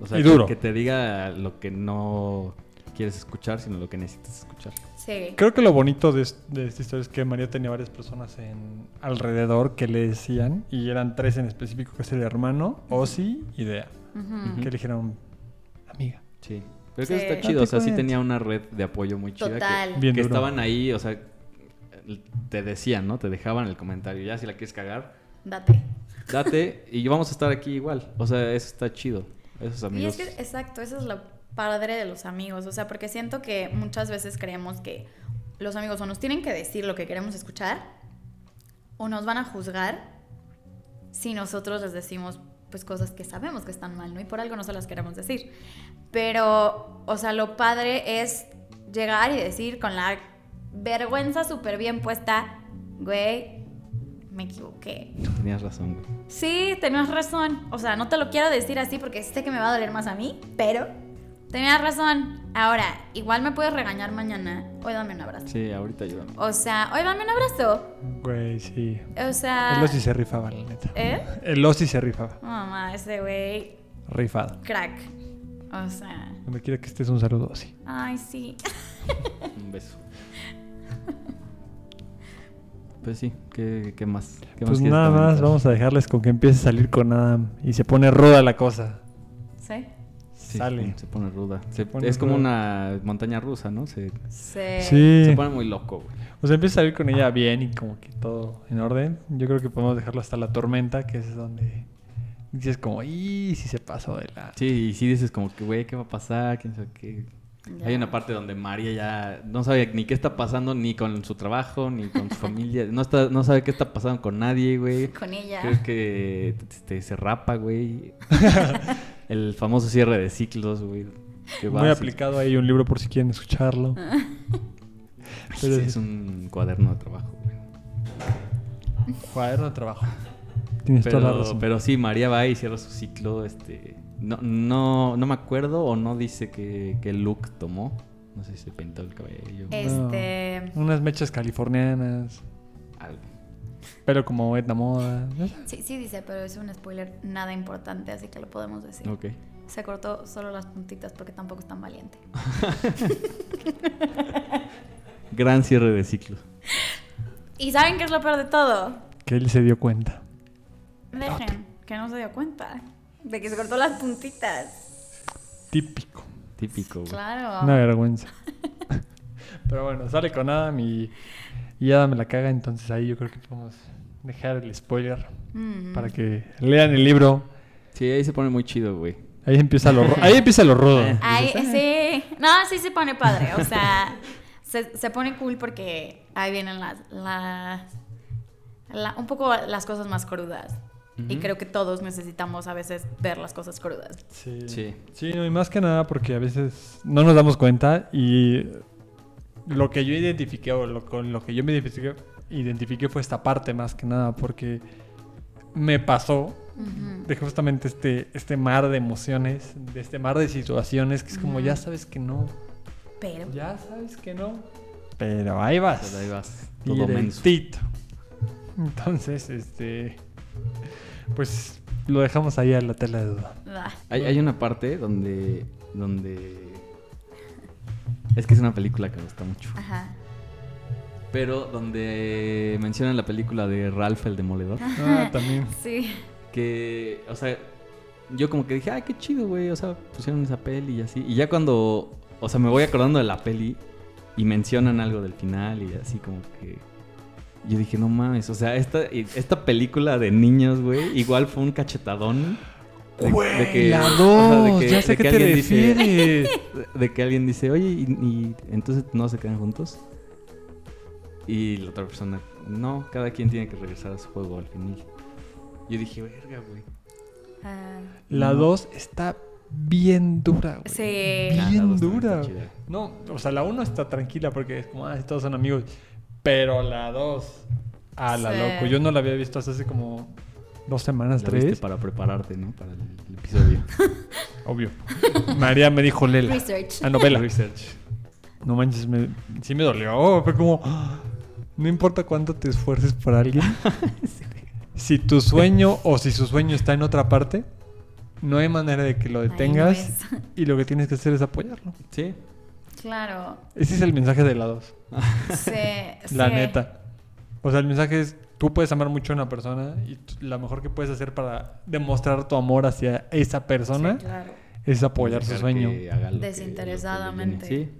C: O sea,
A: Y
C: que-
A: duro.
C: Que, te diga lo que no quieres escuchar, sino lo que necesitas escuchar.
B: Sí.
A: Creo que lo bonito de, es- de esta historia es que María tenía varias personas en alrededor que le decían, y eran tres en específico, que es el hermano, Ozzy y Dea,
B: Ujú.
A: que le dijeron, amiga.
C: Sí. Pero
B: Sí.
C: que eso está chido, o sea, sí tenía una red de apoyo muy chida. que-
B: Total.
A: Bien
C: que estaban ahí, o sea, te decían, ¿no? Te dejaban el comentario, ya si la quieres cagar,
B: Date.
C: date y vamos a estar aquí igual. O sea, eso está chido. Esos
B: Y
C: amigos.
B: es que, exacto, eso es lo padre de los amigos. O sea, porque siento que muchas veces creemos que los amigos o nos tienen que decir lo que queremos escuchar o nos van a juzgar si nosotros les decimos pues cosas que sabemos que están mal, ¿no? Y por algo no se las queremos decir. Pero, o sea, lo padre es llegar y decir con la vergüenza súper bien puesta, güey, me equivoqué.
C: Tenías razón, güey.
B: Sí, tenías razón. O sea, no te lo quiero decir así porque sé que me va a doler más a mí, pero tenías razón. Ahora, igual me puedes regañar mañana. Hoy dame un abrazo.
C: Sí, ahorita ayúdame.
B: O sea, hoy dame un abrazo.
A: Güey, sí.
B: O sea.
A: El Ozzy se rifaba, la neta.
B: ¿Eh?
A: El Ozzy se rifaba.
B: Mamá, ese güey,
A: Rifado.
B: crack. O sea,
A: Donde quiera que estés, un saludo Ozzy.
B: ay, sí.
C: Un beso. Pues sí, ¿qué, qué más? ¿Qué
A: Pues nada más,
C: comentar?
A: vamos a dejarles con que empiece a salir con Adam y se pone ruda la cosa.
B: ¿Sí?
C: Sí,
A: Sale.
C: Se pone ruda. Se-
A: pone
C: es como una montaña rusa, ¿no? Se,
B: Sí.
A: Sí.
C: se pone muy loco, güey.
A: O sea, empieza a salir con ella bien y como que todo en orden. Yo creo que podemos dejarlo hasta la tormenta, que es donde dices como, y si se pasó de la...
C: Sí, y sí dices como que, güey, ¿qué va a pasar? ¿Quién sabe qué?
B: Ya.
C: Hay una parte donde María ya no sabe ni qué está pasando ni con su trabajo, ni con su familia. No, está, no sabe qué está pasando con nadie, güey.
B: Con ella.
C: Creo que este, se rapa, güey. El famoso cierre de ciclos, güey. que
A: Muy aplicado ahí un libro por si quieren escucharlo.
C: Sí, es un cuaderno de trabajo, güey.
A: Cuaderno de trabajo. Tienes toda la
C: Pero,
A: razón.
C: pero sí, María va y cierra su ciclo. Este, no, no, no me acuerdo o no dice que, que look tomó. No sé si se pintó el cabello.
B: Este.
A: Unas mechas californianas,
C: Algo.
A: Pero como Edna Moda.
B: Sí, sí dice, pero es un spoiler nada importante, así que lo podemos decir.
C: Ok.
B: Se cortó solo las puntitas porque tampoco es tan valiente.
C: Gran cierre de ciclo.
B: ¿Y saben qué es lo peor de todo?
A: Que él se dio cuenta.
B: Dejen que no se dio cuenta de que se cortó las puntitas.
A: Típico.
C: Típico, güey.
B: Claro.
A: Una vergüenza. Pero bueno, sale con Adam y y ya me la caga, entonces ahí yo creo que podemos dejar el spoiler
B: Mm.
A: para que lean el libro.
C: Sí, ahí se pone muy chido, güey.
A: Ahí empieza lo, ahí empieza lo rudo.
B: Ay, sí. No, sí se pone padre. O sea, se, se pone cool porque ahí vienen las, las la- un poco las cosas más crudas. Y creo que todos necesitamos a veces ver las cosas crudas.
A: Sí.
C: Sí.
A: Sí, no, y más que nada porque a veces no nos damos cuenta y lo que yo identifiqué o lo, con lo que yo me identifiqué, identifiqué fue esta parte más que nada porque me pasó de justamente este, este mar de emociones, de este mar de situaciones que es como ya sabes que no,
B: Pero.
A: ya sabes que no, pero ahí vas.
C: Pues ahí vas. Todo
A: directito. Entonces, este, pues lo dejamos ahí a la tela de duda.
C: Hay, hay una parte donde. donde. Es que es una película que me gusta mucho.
B: Ajá.
C: Pero donde mencionan la película de Ralph el Demoledor.
A: Ah, también.
B: Sí.
C: Que, o sea, yo como que dije, ay, qué chido, güey. O sea, pusieron esa peli y así. Y ya cuando, o sea, me voy acordando de la peli y mencionan algo del final y así como que... Yo dije, no mames, o sea, esta, esta película de niños, güey, igual fue un cachetadón. De-
A: Güey,
C: de que-
A: la
C: o sea,
A: dos,
C: de que-
A: ya sé
C: de que
A: te
C: alguien dice-
A: refieres.
C: de que alguien dice, oye, y, y entonces no se quedan juntos. Y la otra persona, no, cada quien tiene que regresar a su juego al final. Yo dije, verga, güey.
B: Ah,
A: La
C: No.
A: 2 está bien dura, güey.
B: sí.
C: La
A: Bien dura. No, o sea, la 1 está tranquila porque es como, ah, todos son amigos. Pero la 2, a la
B: Sí.
A: loco. Yo no la había visto hasta hace como dos semanas,
C: La viste
A: tres.
C: para prepararte, ¿no? Para el, el episodio.
A: Obvio. María me dijo, Lela.
B: Research.
A: A novela.
C: Research.
A: No manches, me, sí me dolió. Fue como, "Ah, no importa cuánto te esfuerces por alguien. si tu sueño o si su sueño está en otra parte, no hay manera de que lo
B: no
A: detengas.
B: es.
A: y lo que tienes que hacer es apoyarlo.
C: Sí.
B: Claro.
A: Ese es el mensaje de la 2.
B: Sí.
A: La
B: sí.
A: neta. O sea, el mensaje es, tú puedes amar mucho a una persona y lo mejor que puedes hacer para demostrar tu amor hacia esa persona
B: Sí, claro.
A: es apoyar su sueño.
B: Desinteresadamente.
C: que. Sí.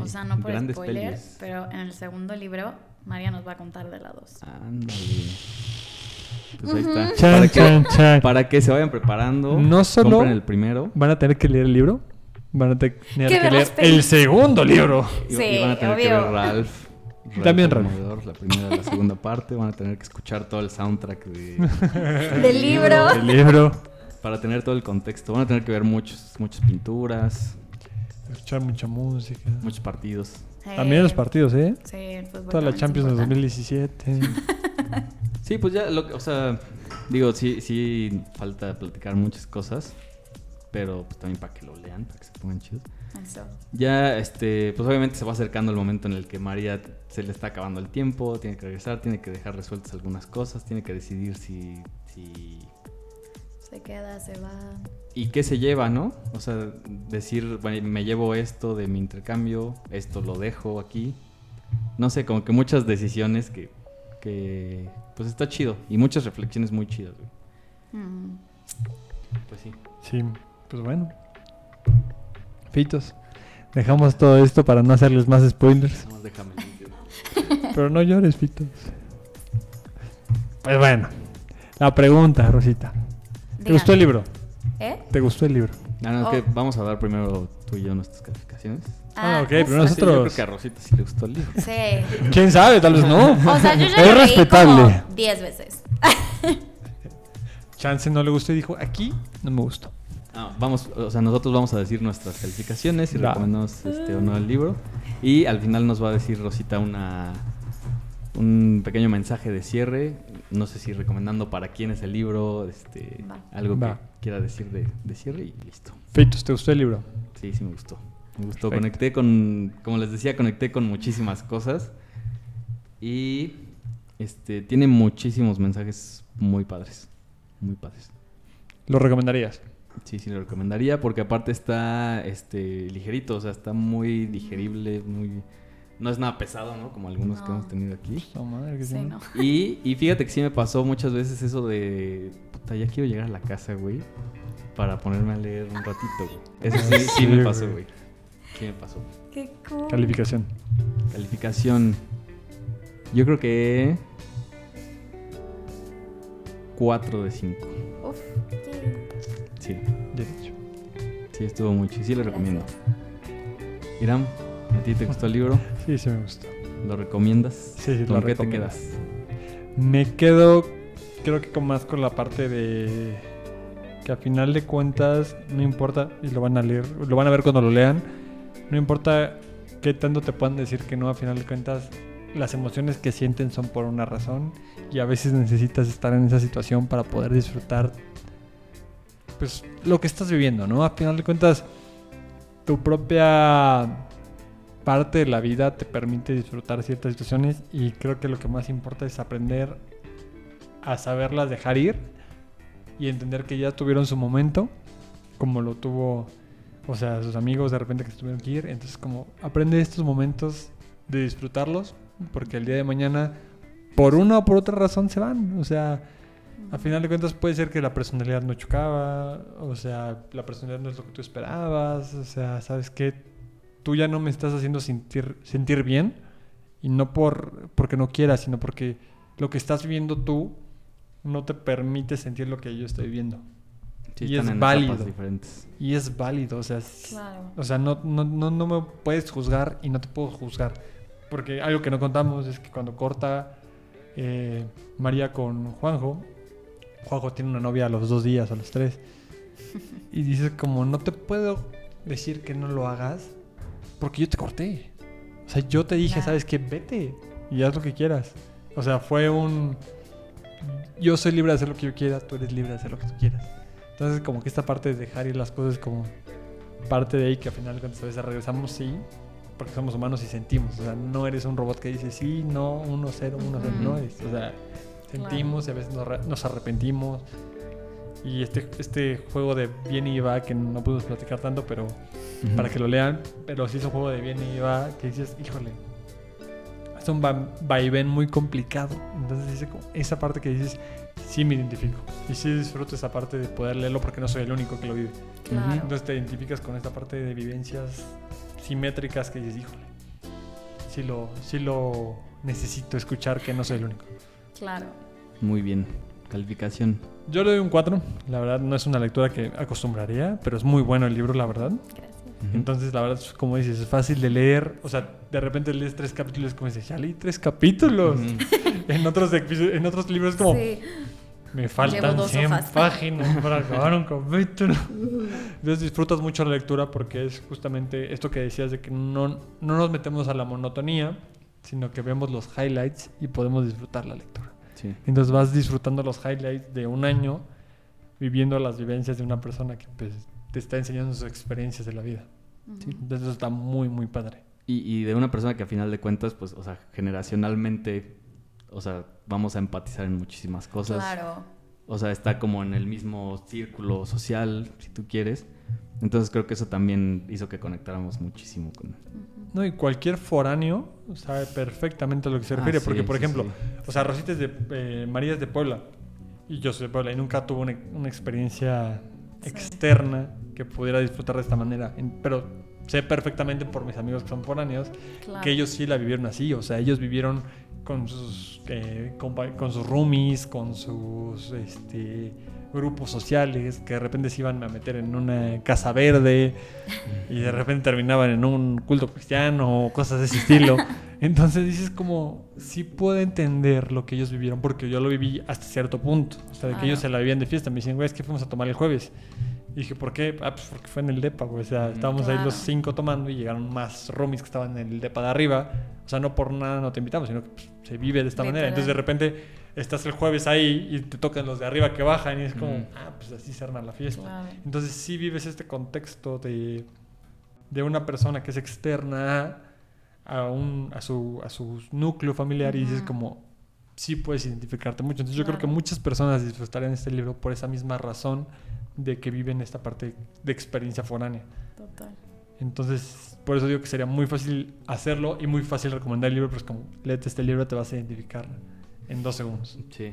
B: O sea, no por
C: Grandes
B: spoiler,
C: pelis.
B: pero en el segundo libro, María nos va a contar de la 2.
C: Ándale. Pues ahí está.
A: Chan,
C: para, que,
A: chan, chan.
C: para que se vayan preparando.
A: No solo-
C: Compren el primero.
A: Van a tener que leer el libro. Van a tener
B: Que
A: leer el segundo libro.
C: Y,
B: Sí,
C: y van a tener que ver Ralph.
A: También
C: la primera y la segunda parte. Van a tener que escuchar todo el soundtrack de,
B: Del libro.
A: El libro.
C: para tener todo el contexto. Van a tener que ver muchos, muchas pinturas,
A: Escuchar mucha música.
C: muchos partidos.
A: También los partidos, ¿eh?
B: Sí, el fútbol
A: Toda la Champions de
B: importante.
A: 2017.
C: Sí, pues ya, lo, que- o sea, digo, sí, sí falta platicar muchas cosas, pero pues también para que lo lean, para que se pongan chidos.
B: Eso.
C: Ya, este, pues obviamente se va acercando el momento en el que María se le está acabando el tiempo, tiene que regresar, tiene que dejar resueltas algunas cosas, tiene que decidir si, si
B: Se queda, se va.
C: y qué se lleva, ¿no? O sea, decir, bueno, me llevo esto de mi intercambio, esto lo dejo aquí. No sé, como que muchas decisiones que, que pues está chido y muchas reflexiones muy chidas, güey.
B: Mm.
C: Pues sí.
A: Sí, pues bueno. Fitos. Dejamos todo esto para no hacerles más spoilers.
C: Más déjame.
A: Pero no llores, Fitos. Pues bueno. La pregunta, Rosita. ¿Te gustó el libro?
B: ¿Eh?
A: ¿Te gustó el libro?
C: No, no, es
B: Oh.
C: que vamos a dar primero tú y yo nuestras calificaciones.
A: Ah, ok,
B: justo.
A: pero
C: Ah, sí, yo
A: nosotros-
C: creo que a Rosita sí le gustó el libro.
B: Sí.
A: ¿Quién sabe? Tal vez no.
B: O sea, yo ya
A: es
B: lo leí
A: respetable.
B: como 10 veces.
A: Chance no le gustó y dijo, aquí no me gustó.
C: Ah, vamos, o sea, nosotros vamos a decir nuestras calificaciones y
A: Va.
C: recomendamos este o no el libro. Y al final nos va a decir Rosita una un pequeño mensaje de cierre. No sé si recomendando para quién es el libro, este,
B: Va.
C: algo
A: Va.
C: que quiera decir de, de cierre y listo.
A: Fitos, ¿te gustó el libro?
C: Sí, sí me gustó. Me gustó.
A: Perfecto.
C: Conecté con, como les decía, conecté con muchísimas cosas. Y este tiene muchísimos mensajes muy padres. Muy padres.
A: ¿Lo recomendarías?
C: Sí, sí lo recomendaría porque aparte está este ligerito, o sea, está muy digerible, muy no es nada pesado, ¿no? Como algunos que hemos tenido aquí.
A: No, madre, que
B: Sí, no.
C: Y, y fíjate que sí me pasó muchas veces eso de puta, ya quiero llegar a la casa, güey, para ponerme a leer un ratito, güey. Eso sí, sí
A: Sí,
C: me pasó,
A: güey.
C: güey. Sí me pasó.
B: Qué cool.
A: Calificación.
C: Calificación Yo creo que 4 de 5.
B: Uf.
C: Sí,
A: Derecho.
C: sí, estuvo mucho. Y sí lo recomiendo. Iram, ¿a ti te gustó el libro?
A: Sí, sí me gustó.
C: ¿Lo recomiendas?
A: Sí, sí,
C: ¿Con
A: lo
C: qué te
A: recomiendo.
C: quedas?
A: Me quedo, creo que con más con la parte de que a final de cuentas no importa y lo van a leer, lo van a ver cuando lo lean. No importa qué tanto te puedan decir que no, a final de cuentas las emociones que sienten son por una razón y a veces necesitas estar en esa situación para poder disfrutar pues lo que estás viviendo, ¿no? A final de cuentas tu propia parte de la vida te permite disfrutar ciertas situaciones y creo que lo que más importa es aprender a saberlas dejar ir y entender que ya tuvieron su momento, como lo tuvo, o sea, sus amigos de repente que se tuvieron que ir. Entonces, como aprende estos momentos de disfrutarlos, porque el día de mañana, por una o por otra razón, se van. O sea, a final de cuentas puede ser que la personalidad no chocaba, o sea, la personalidad no es lo que tú esperabas, o sea, ¿sabes qué? Tú ya no me estás haciendo sentir, sentir bien, y no por, porque no quieras, sino porque lo que estás viviendo tú no te permite sentir lo que yo estoy viviendo.
C: Sí,
A: Y es válido.
C: diferentes.
A: Y es válido, o sea, es-
B: Claro.
A: o sea no, no, no, no me puedes juzgar y no te puedo juzgar. Porque algo que no contamos es que cuando corta eh, María con Juanjo, Juanjo tiene una novia a los dos días, a los tres. Y dices como, no te puedo decir que no lo hagas porque yo te corté. O sea, yo te dije,
B: Claro.
A: ¿sabes qué? Vete y haz lo que quieras. O sea, fue un... Yo soy libre de hacer lo que yo quiera, tú eres libre de hacer lo que tú quieras. Entonces, como que esta parte de dejar ir las cosas como parte de ahí que al final cuentas a veces regresamos, sí, porque somos humanos y sentimos. O sea, no eres un robot que dice sí, no, uno, cero, uno, cero, no es. O sea, sentimos y a veces nos, re- nos arrepentimos. Y este, este juego de bien y va, que no pudimos platicar tanto, pero para que lo lean, pero sí es un juego de bien y va que dices, híjole, es un va- vaivén muy complicado. Entonces dice como esa parte que dices, sí me identifico. Y sí disfruto esa parte de poder leerlo porque no soy el único que lo vive.
B: Claro.
A: Entonces te identificas con esta parte de vivencias simétricas que dices, híjole, sí lo, sí lo necesito escuchar que no soy el único.
B: Claro.
C: Muy bien. Calificación.
A: Yo le doy un 4. La verdad no es una lectura que acostumbraría, pero es muy bueno el libro, la verdad.
B: Gracias.
A: Entonces, la verdad, como dices, es fácil de leer. O sea, de repente lees tres capítulos como dices, ya leí tres capítulos. En otros, en otros libros es como,
B: Sí.
A: me faltan
B: dos
A: 100
B: hojas.
A: páginas para acabar un capítulo. Entonces disfrutas mucho la lectura porque es justamente esto que decías de que no, no nos metemos a la monotonía, sino que vemos los highlights y podemos disfrutar la lectura.
C: Sí.
A: Entonces vas disfrutando los highlights de un año, viviendo las vivencias de una persona que pues, te está enseñando sus experiencias de la vida. Entonces eso está muy, muy padre.
C: Y, y de una persona que a final de cuentas, pues, o sea, generacionalmente, o sea, vamos a empatizar en muchísimas cosas.
B: Claro.
C: O sea, está como en el mismo círculo social, si tú quieres. Entonces creo que eso también hizo que conectáramos muchísimo con...
B: Ujú.
A: No, y cualquier foráneo sabe perfectamente a lo que se
C: Ah,
A: refiere.
C: sí,
A: porque, por
C: sí,
A: ejemplo,
C: sí.
A: o sea, Rosita es de eh, María es de Puebla. Y yo soy de Puebla. Y nunca tuvo una, una experiencia
B: Sí.
A: externa que pudiera disfrutar de esta manera. Pero sé perfectamente por mis amigos que son foráneos
B: Claro.
A: que ellos sí la vivieron así. O sea, ellos vivieron con sus, eh, compa- con sus roomies, con sus este, grupos sociales, que de repente se iban a meter en una casa verde y de repente terminaban en un culto cristiano o cosas de ese estilo. Entonces dices como, sí puedo entender lo que ellos vivieron porque yo lo viví hasta cierto punto. O sea, de que
B: Claro.
A: ellos se la vivían de fiesta. Me dicen, güey, es que fuimos a tomar el jueves. Y dije, ¿por qué? Ah, pues porque fue en el DEPA, güey. O sea,
C: Ujú.
A: estábamos ahí
B: Claro.
A: los cinco tomando y llegaron más roomies que estaban en el DEPA de arriba. O sea, no por nada no te invitamos, sino que pues, se vive de esta manera.
B: Literal.
A: Entonces, de repente, estás el jueves ahí y te tocan los de arriba que bajan y es como, ah, pues así se arma la fiesta.
B: Claro.
A: Entonces, sí vives este contexto de, de una persona que es externa a, un, a, su, a su núcleo familiar y dices como, sí puedes identificarte mucho. Entonces, yo creo que muchas personas disfrutarían este libro por esa misma razón de que viven esta parte de experiencia foránea.
B: Total.
A: Entonces, por eso digo que sería muy fácil hacerlo y muy fácil recomendar el libro, pero es como, léete este libro, te vas a identificar en dos segundos.
C: Sí.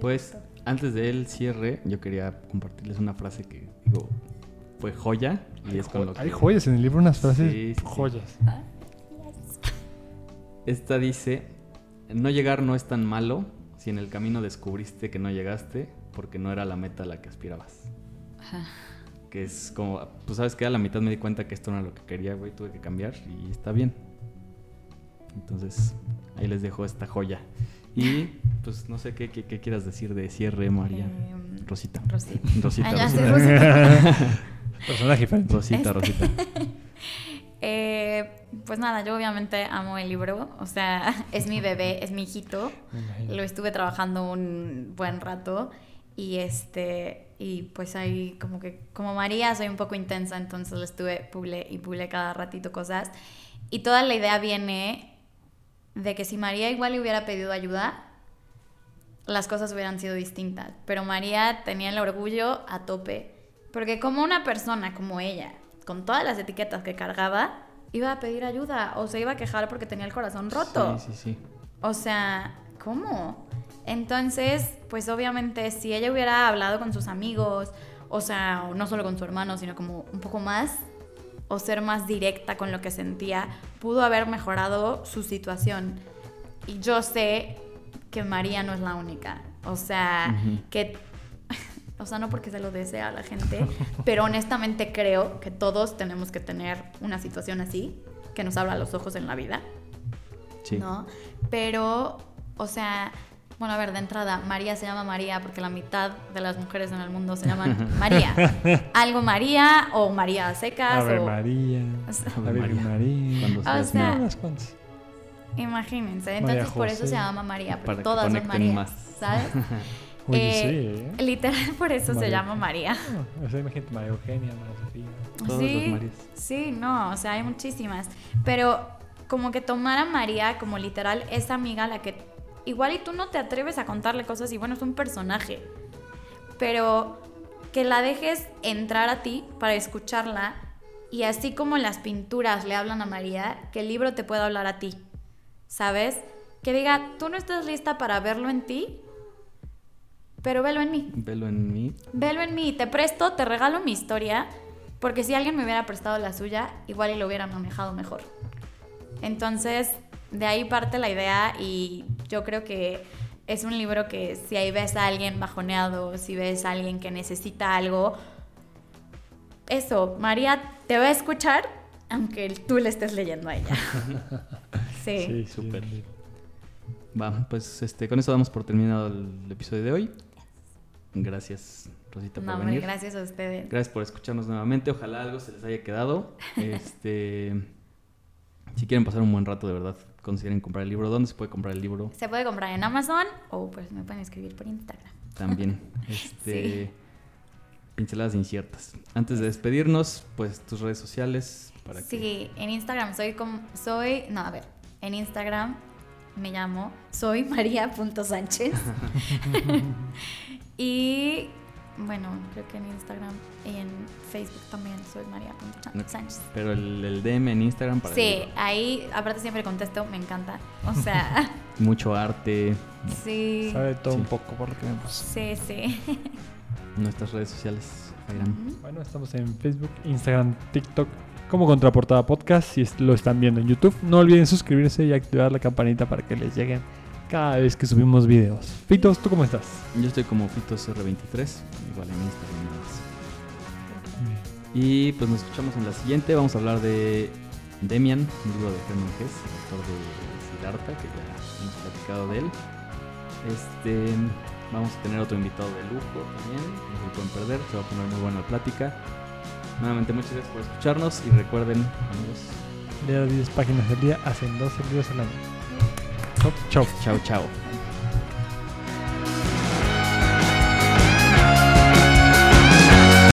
C: Pues antes del cierre, yo quería compartirles una frase que digo fue joya y es con lo que
A: Hay joyas en el libro, unas frases
C: Sí, sí,
A: joyas.
B: Ah,
C: Esta dice, no llegar no es tan malo si en el camino descubriste que no llegaste porque no era la meta a la que aspirabas. Que es como, pues sabes que a la mitad me di cuenta que esto no era lo que quería, güey, tuve que cambiar y está bien. Entonces, ahí les dejo esta joya. Y pues no sé qué, qué, qué quieras decir de cierre, María.
B: Em,
C: Rosita.
B: Rosita.
C: Rosita,
B: Ah,
C: Rosita.
B: Rosita.
A: Personaje diferente.
C: Rosita, Rosita.
B: Eh, pues nada, yo obviamente amo el libro, o sea, es mi bebé, es mi hijito. Lo estuve trabajando un buen rato y este y pues ahí como que como María soy un poco intensa, entonces le estuve publi y publiqué cada ratito cosas y toda la idea viene de que si María igual le hubiera pedido ayuda, las cosas hubieran sido distintas, pero María tenía el orgullo a tope, porque como una persona como ella, con todas las etiquetas que cargaba, iba a pedir ayuda o se iba a quejar porque tenía el corazón roto.
C: Sí, sí, sí.
B: O sea, ¿cómo? Entonces, pues obviamente si ella hubiera hablado con sus amigos, o sea, no solo con su hermano, sino como un poco más, o ser más directa con lo que sentía, pudo haber mejorado su situación. Y yo sé que María no es la única. O sea, que... O sea, no porque se lo desea a la gente, pero honestamente creo que todos tenemos que tener una situación así, que nos abra los ojos en la vida.
C: Sí.
B: ¿no? Pero, o sea, bueno, a ver, de entrada, María se llama María porque la mitad de las mujeres en el mundo se llaman María. Algo María o María Secas
A: Ave
B: o...
A: María.
B: o sea,
A: Virgen María.
C: Cuando
B: O sea,
A: cuantas.
B: imagínense.
A: María
B: Entonces, por eso se llama María, porque
C: Para
B: todas son Marías,
C: más.
B: ¿sabes?
A: Oye,
B: Eh,
A: sí, ¿eh?
B: Literal, por eso se
A: María.
B: llama María.
A: Ah, o sea, imagínate María Eugenia, María Sofía.
C: Todas las
B: sí,
C: Marías.
B: sí, no, o sea, hay muchísimas. Pero como que tomar a María como literal esa amiga a la que igual y tú no te atreves a contarle cosas y bueno, es un personaje. Pero que la dejes entrar a ti para escucharla y así como las pinturas le hablan a María, que el libro te pueda hablar a ti. ¿Sabes? Que diga, tú no estás lista para verlo en ti, pero velo en mí.
C: Velo en mí.
B: Velo en mí, te presto, te regalo mi historia, porque si alguien me hubiera prestado la suya, igual y lo hubiera manejado mejor. Entonces, de ahí parte la idea y yo creo que es un libro que si ahí ves a alguien bajoneado, si ves a alguien que necesita algo, eso, María te va a escuchar, aunque tú le estés leyendo a ella. Sí.
A: Sí,
C: súper.
A: sí.
C: Va, pues este, con eso damos por terminado el episodio de hoy. Gracias, Rosita, por
B: No, hombre,
C: venir.
B: gracias a ustedes.
C: Gracias por escucharnos nuevamente. Ojalá algo se les haya quedado. Este, si quieren pasar un buen rato, de verdad, consideren comprar el libro. ¿Dónde se puede comprar el libro?
B: Se puede comprar en Amazon o pues me pueden escribir por Instagram.
C: También. Este, Pinceladas inciertas. Antes de despedirnos, pues tus redes sociales para que
B: Sí, en Instagram soy como soy, no, a ver, en Instagram me llamo soy maría.sánchez. y bueno, creo que en Instagram y en Facebook también soy maría.sánchez.
C: Pero el, el DM en Instagram para
B: Sí, ahí aparte siempre contesto, me encanta. O sea,
C: mucho arte,
B: sí.
A: Sabe todo
C: Sí.
A: un poco por lo que vemos.
B: Sí, sí.
C: nuestras redes sociales.
A: Bueno, estamos en Facebook, Instagram, TikTok como Contraportada Podcast. Si lo están viendo en YouTube, no olviden suscribirse y activar la campanita para que les lleguen cada vez que subimos videos. Fitos, ¿tú cómo estás?
C: Yo estoy como FitosR23, igual en Instagram. Y pues nos escuchamos en la siguiente. Vamos a hablar de Demian, un libro de Herman Hesse, el autor de Siddhartha, que ya hemos platicado de él. Este, vamos a tener otro invitado de lujo también, no se pueden perder, se va a poner muy buena la plática. Nuevamente muchas gracias por escucharnos y recuerden, amigos,
A: Leer 10 páginas al día hacen 12 libros al año. Chau.
C: chao chao.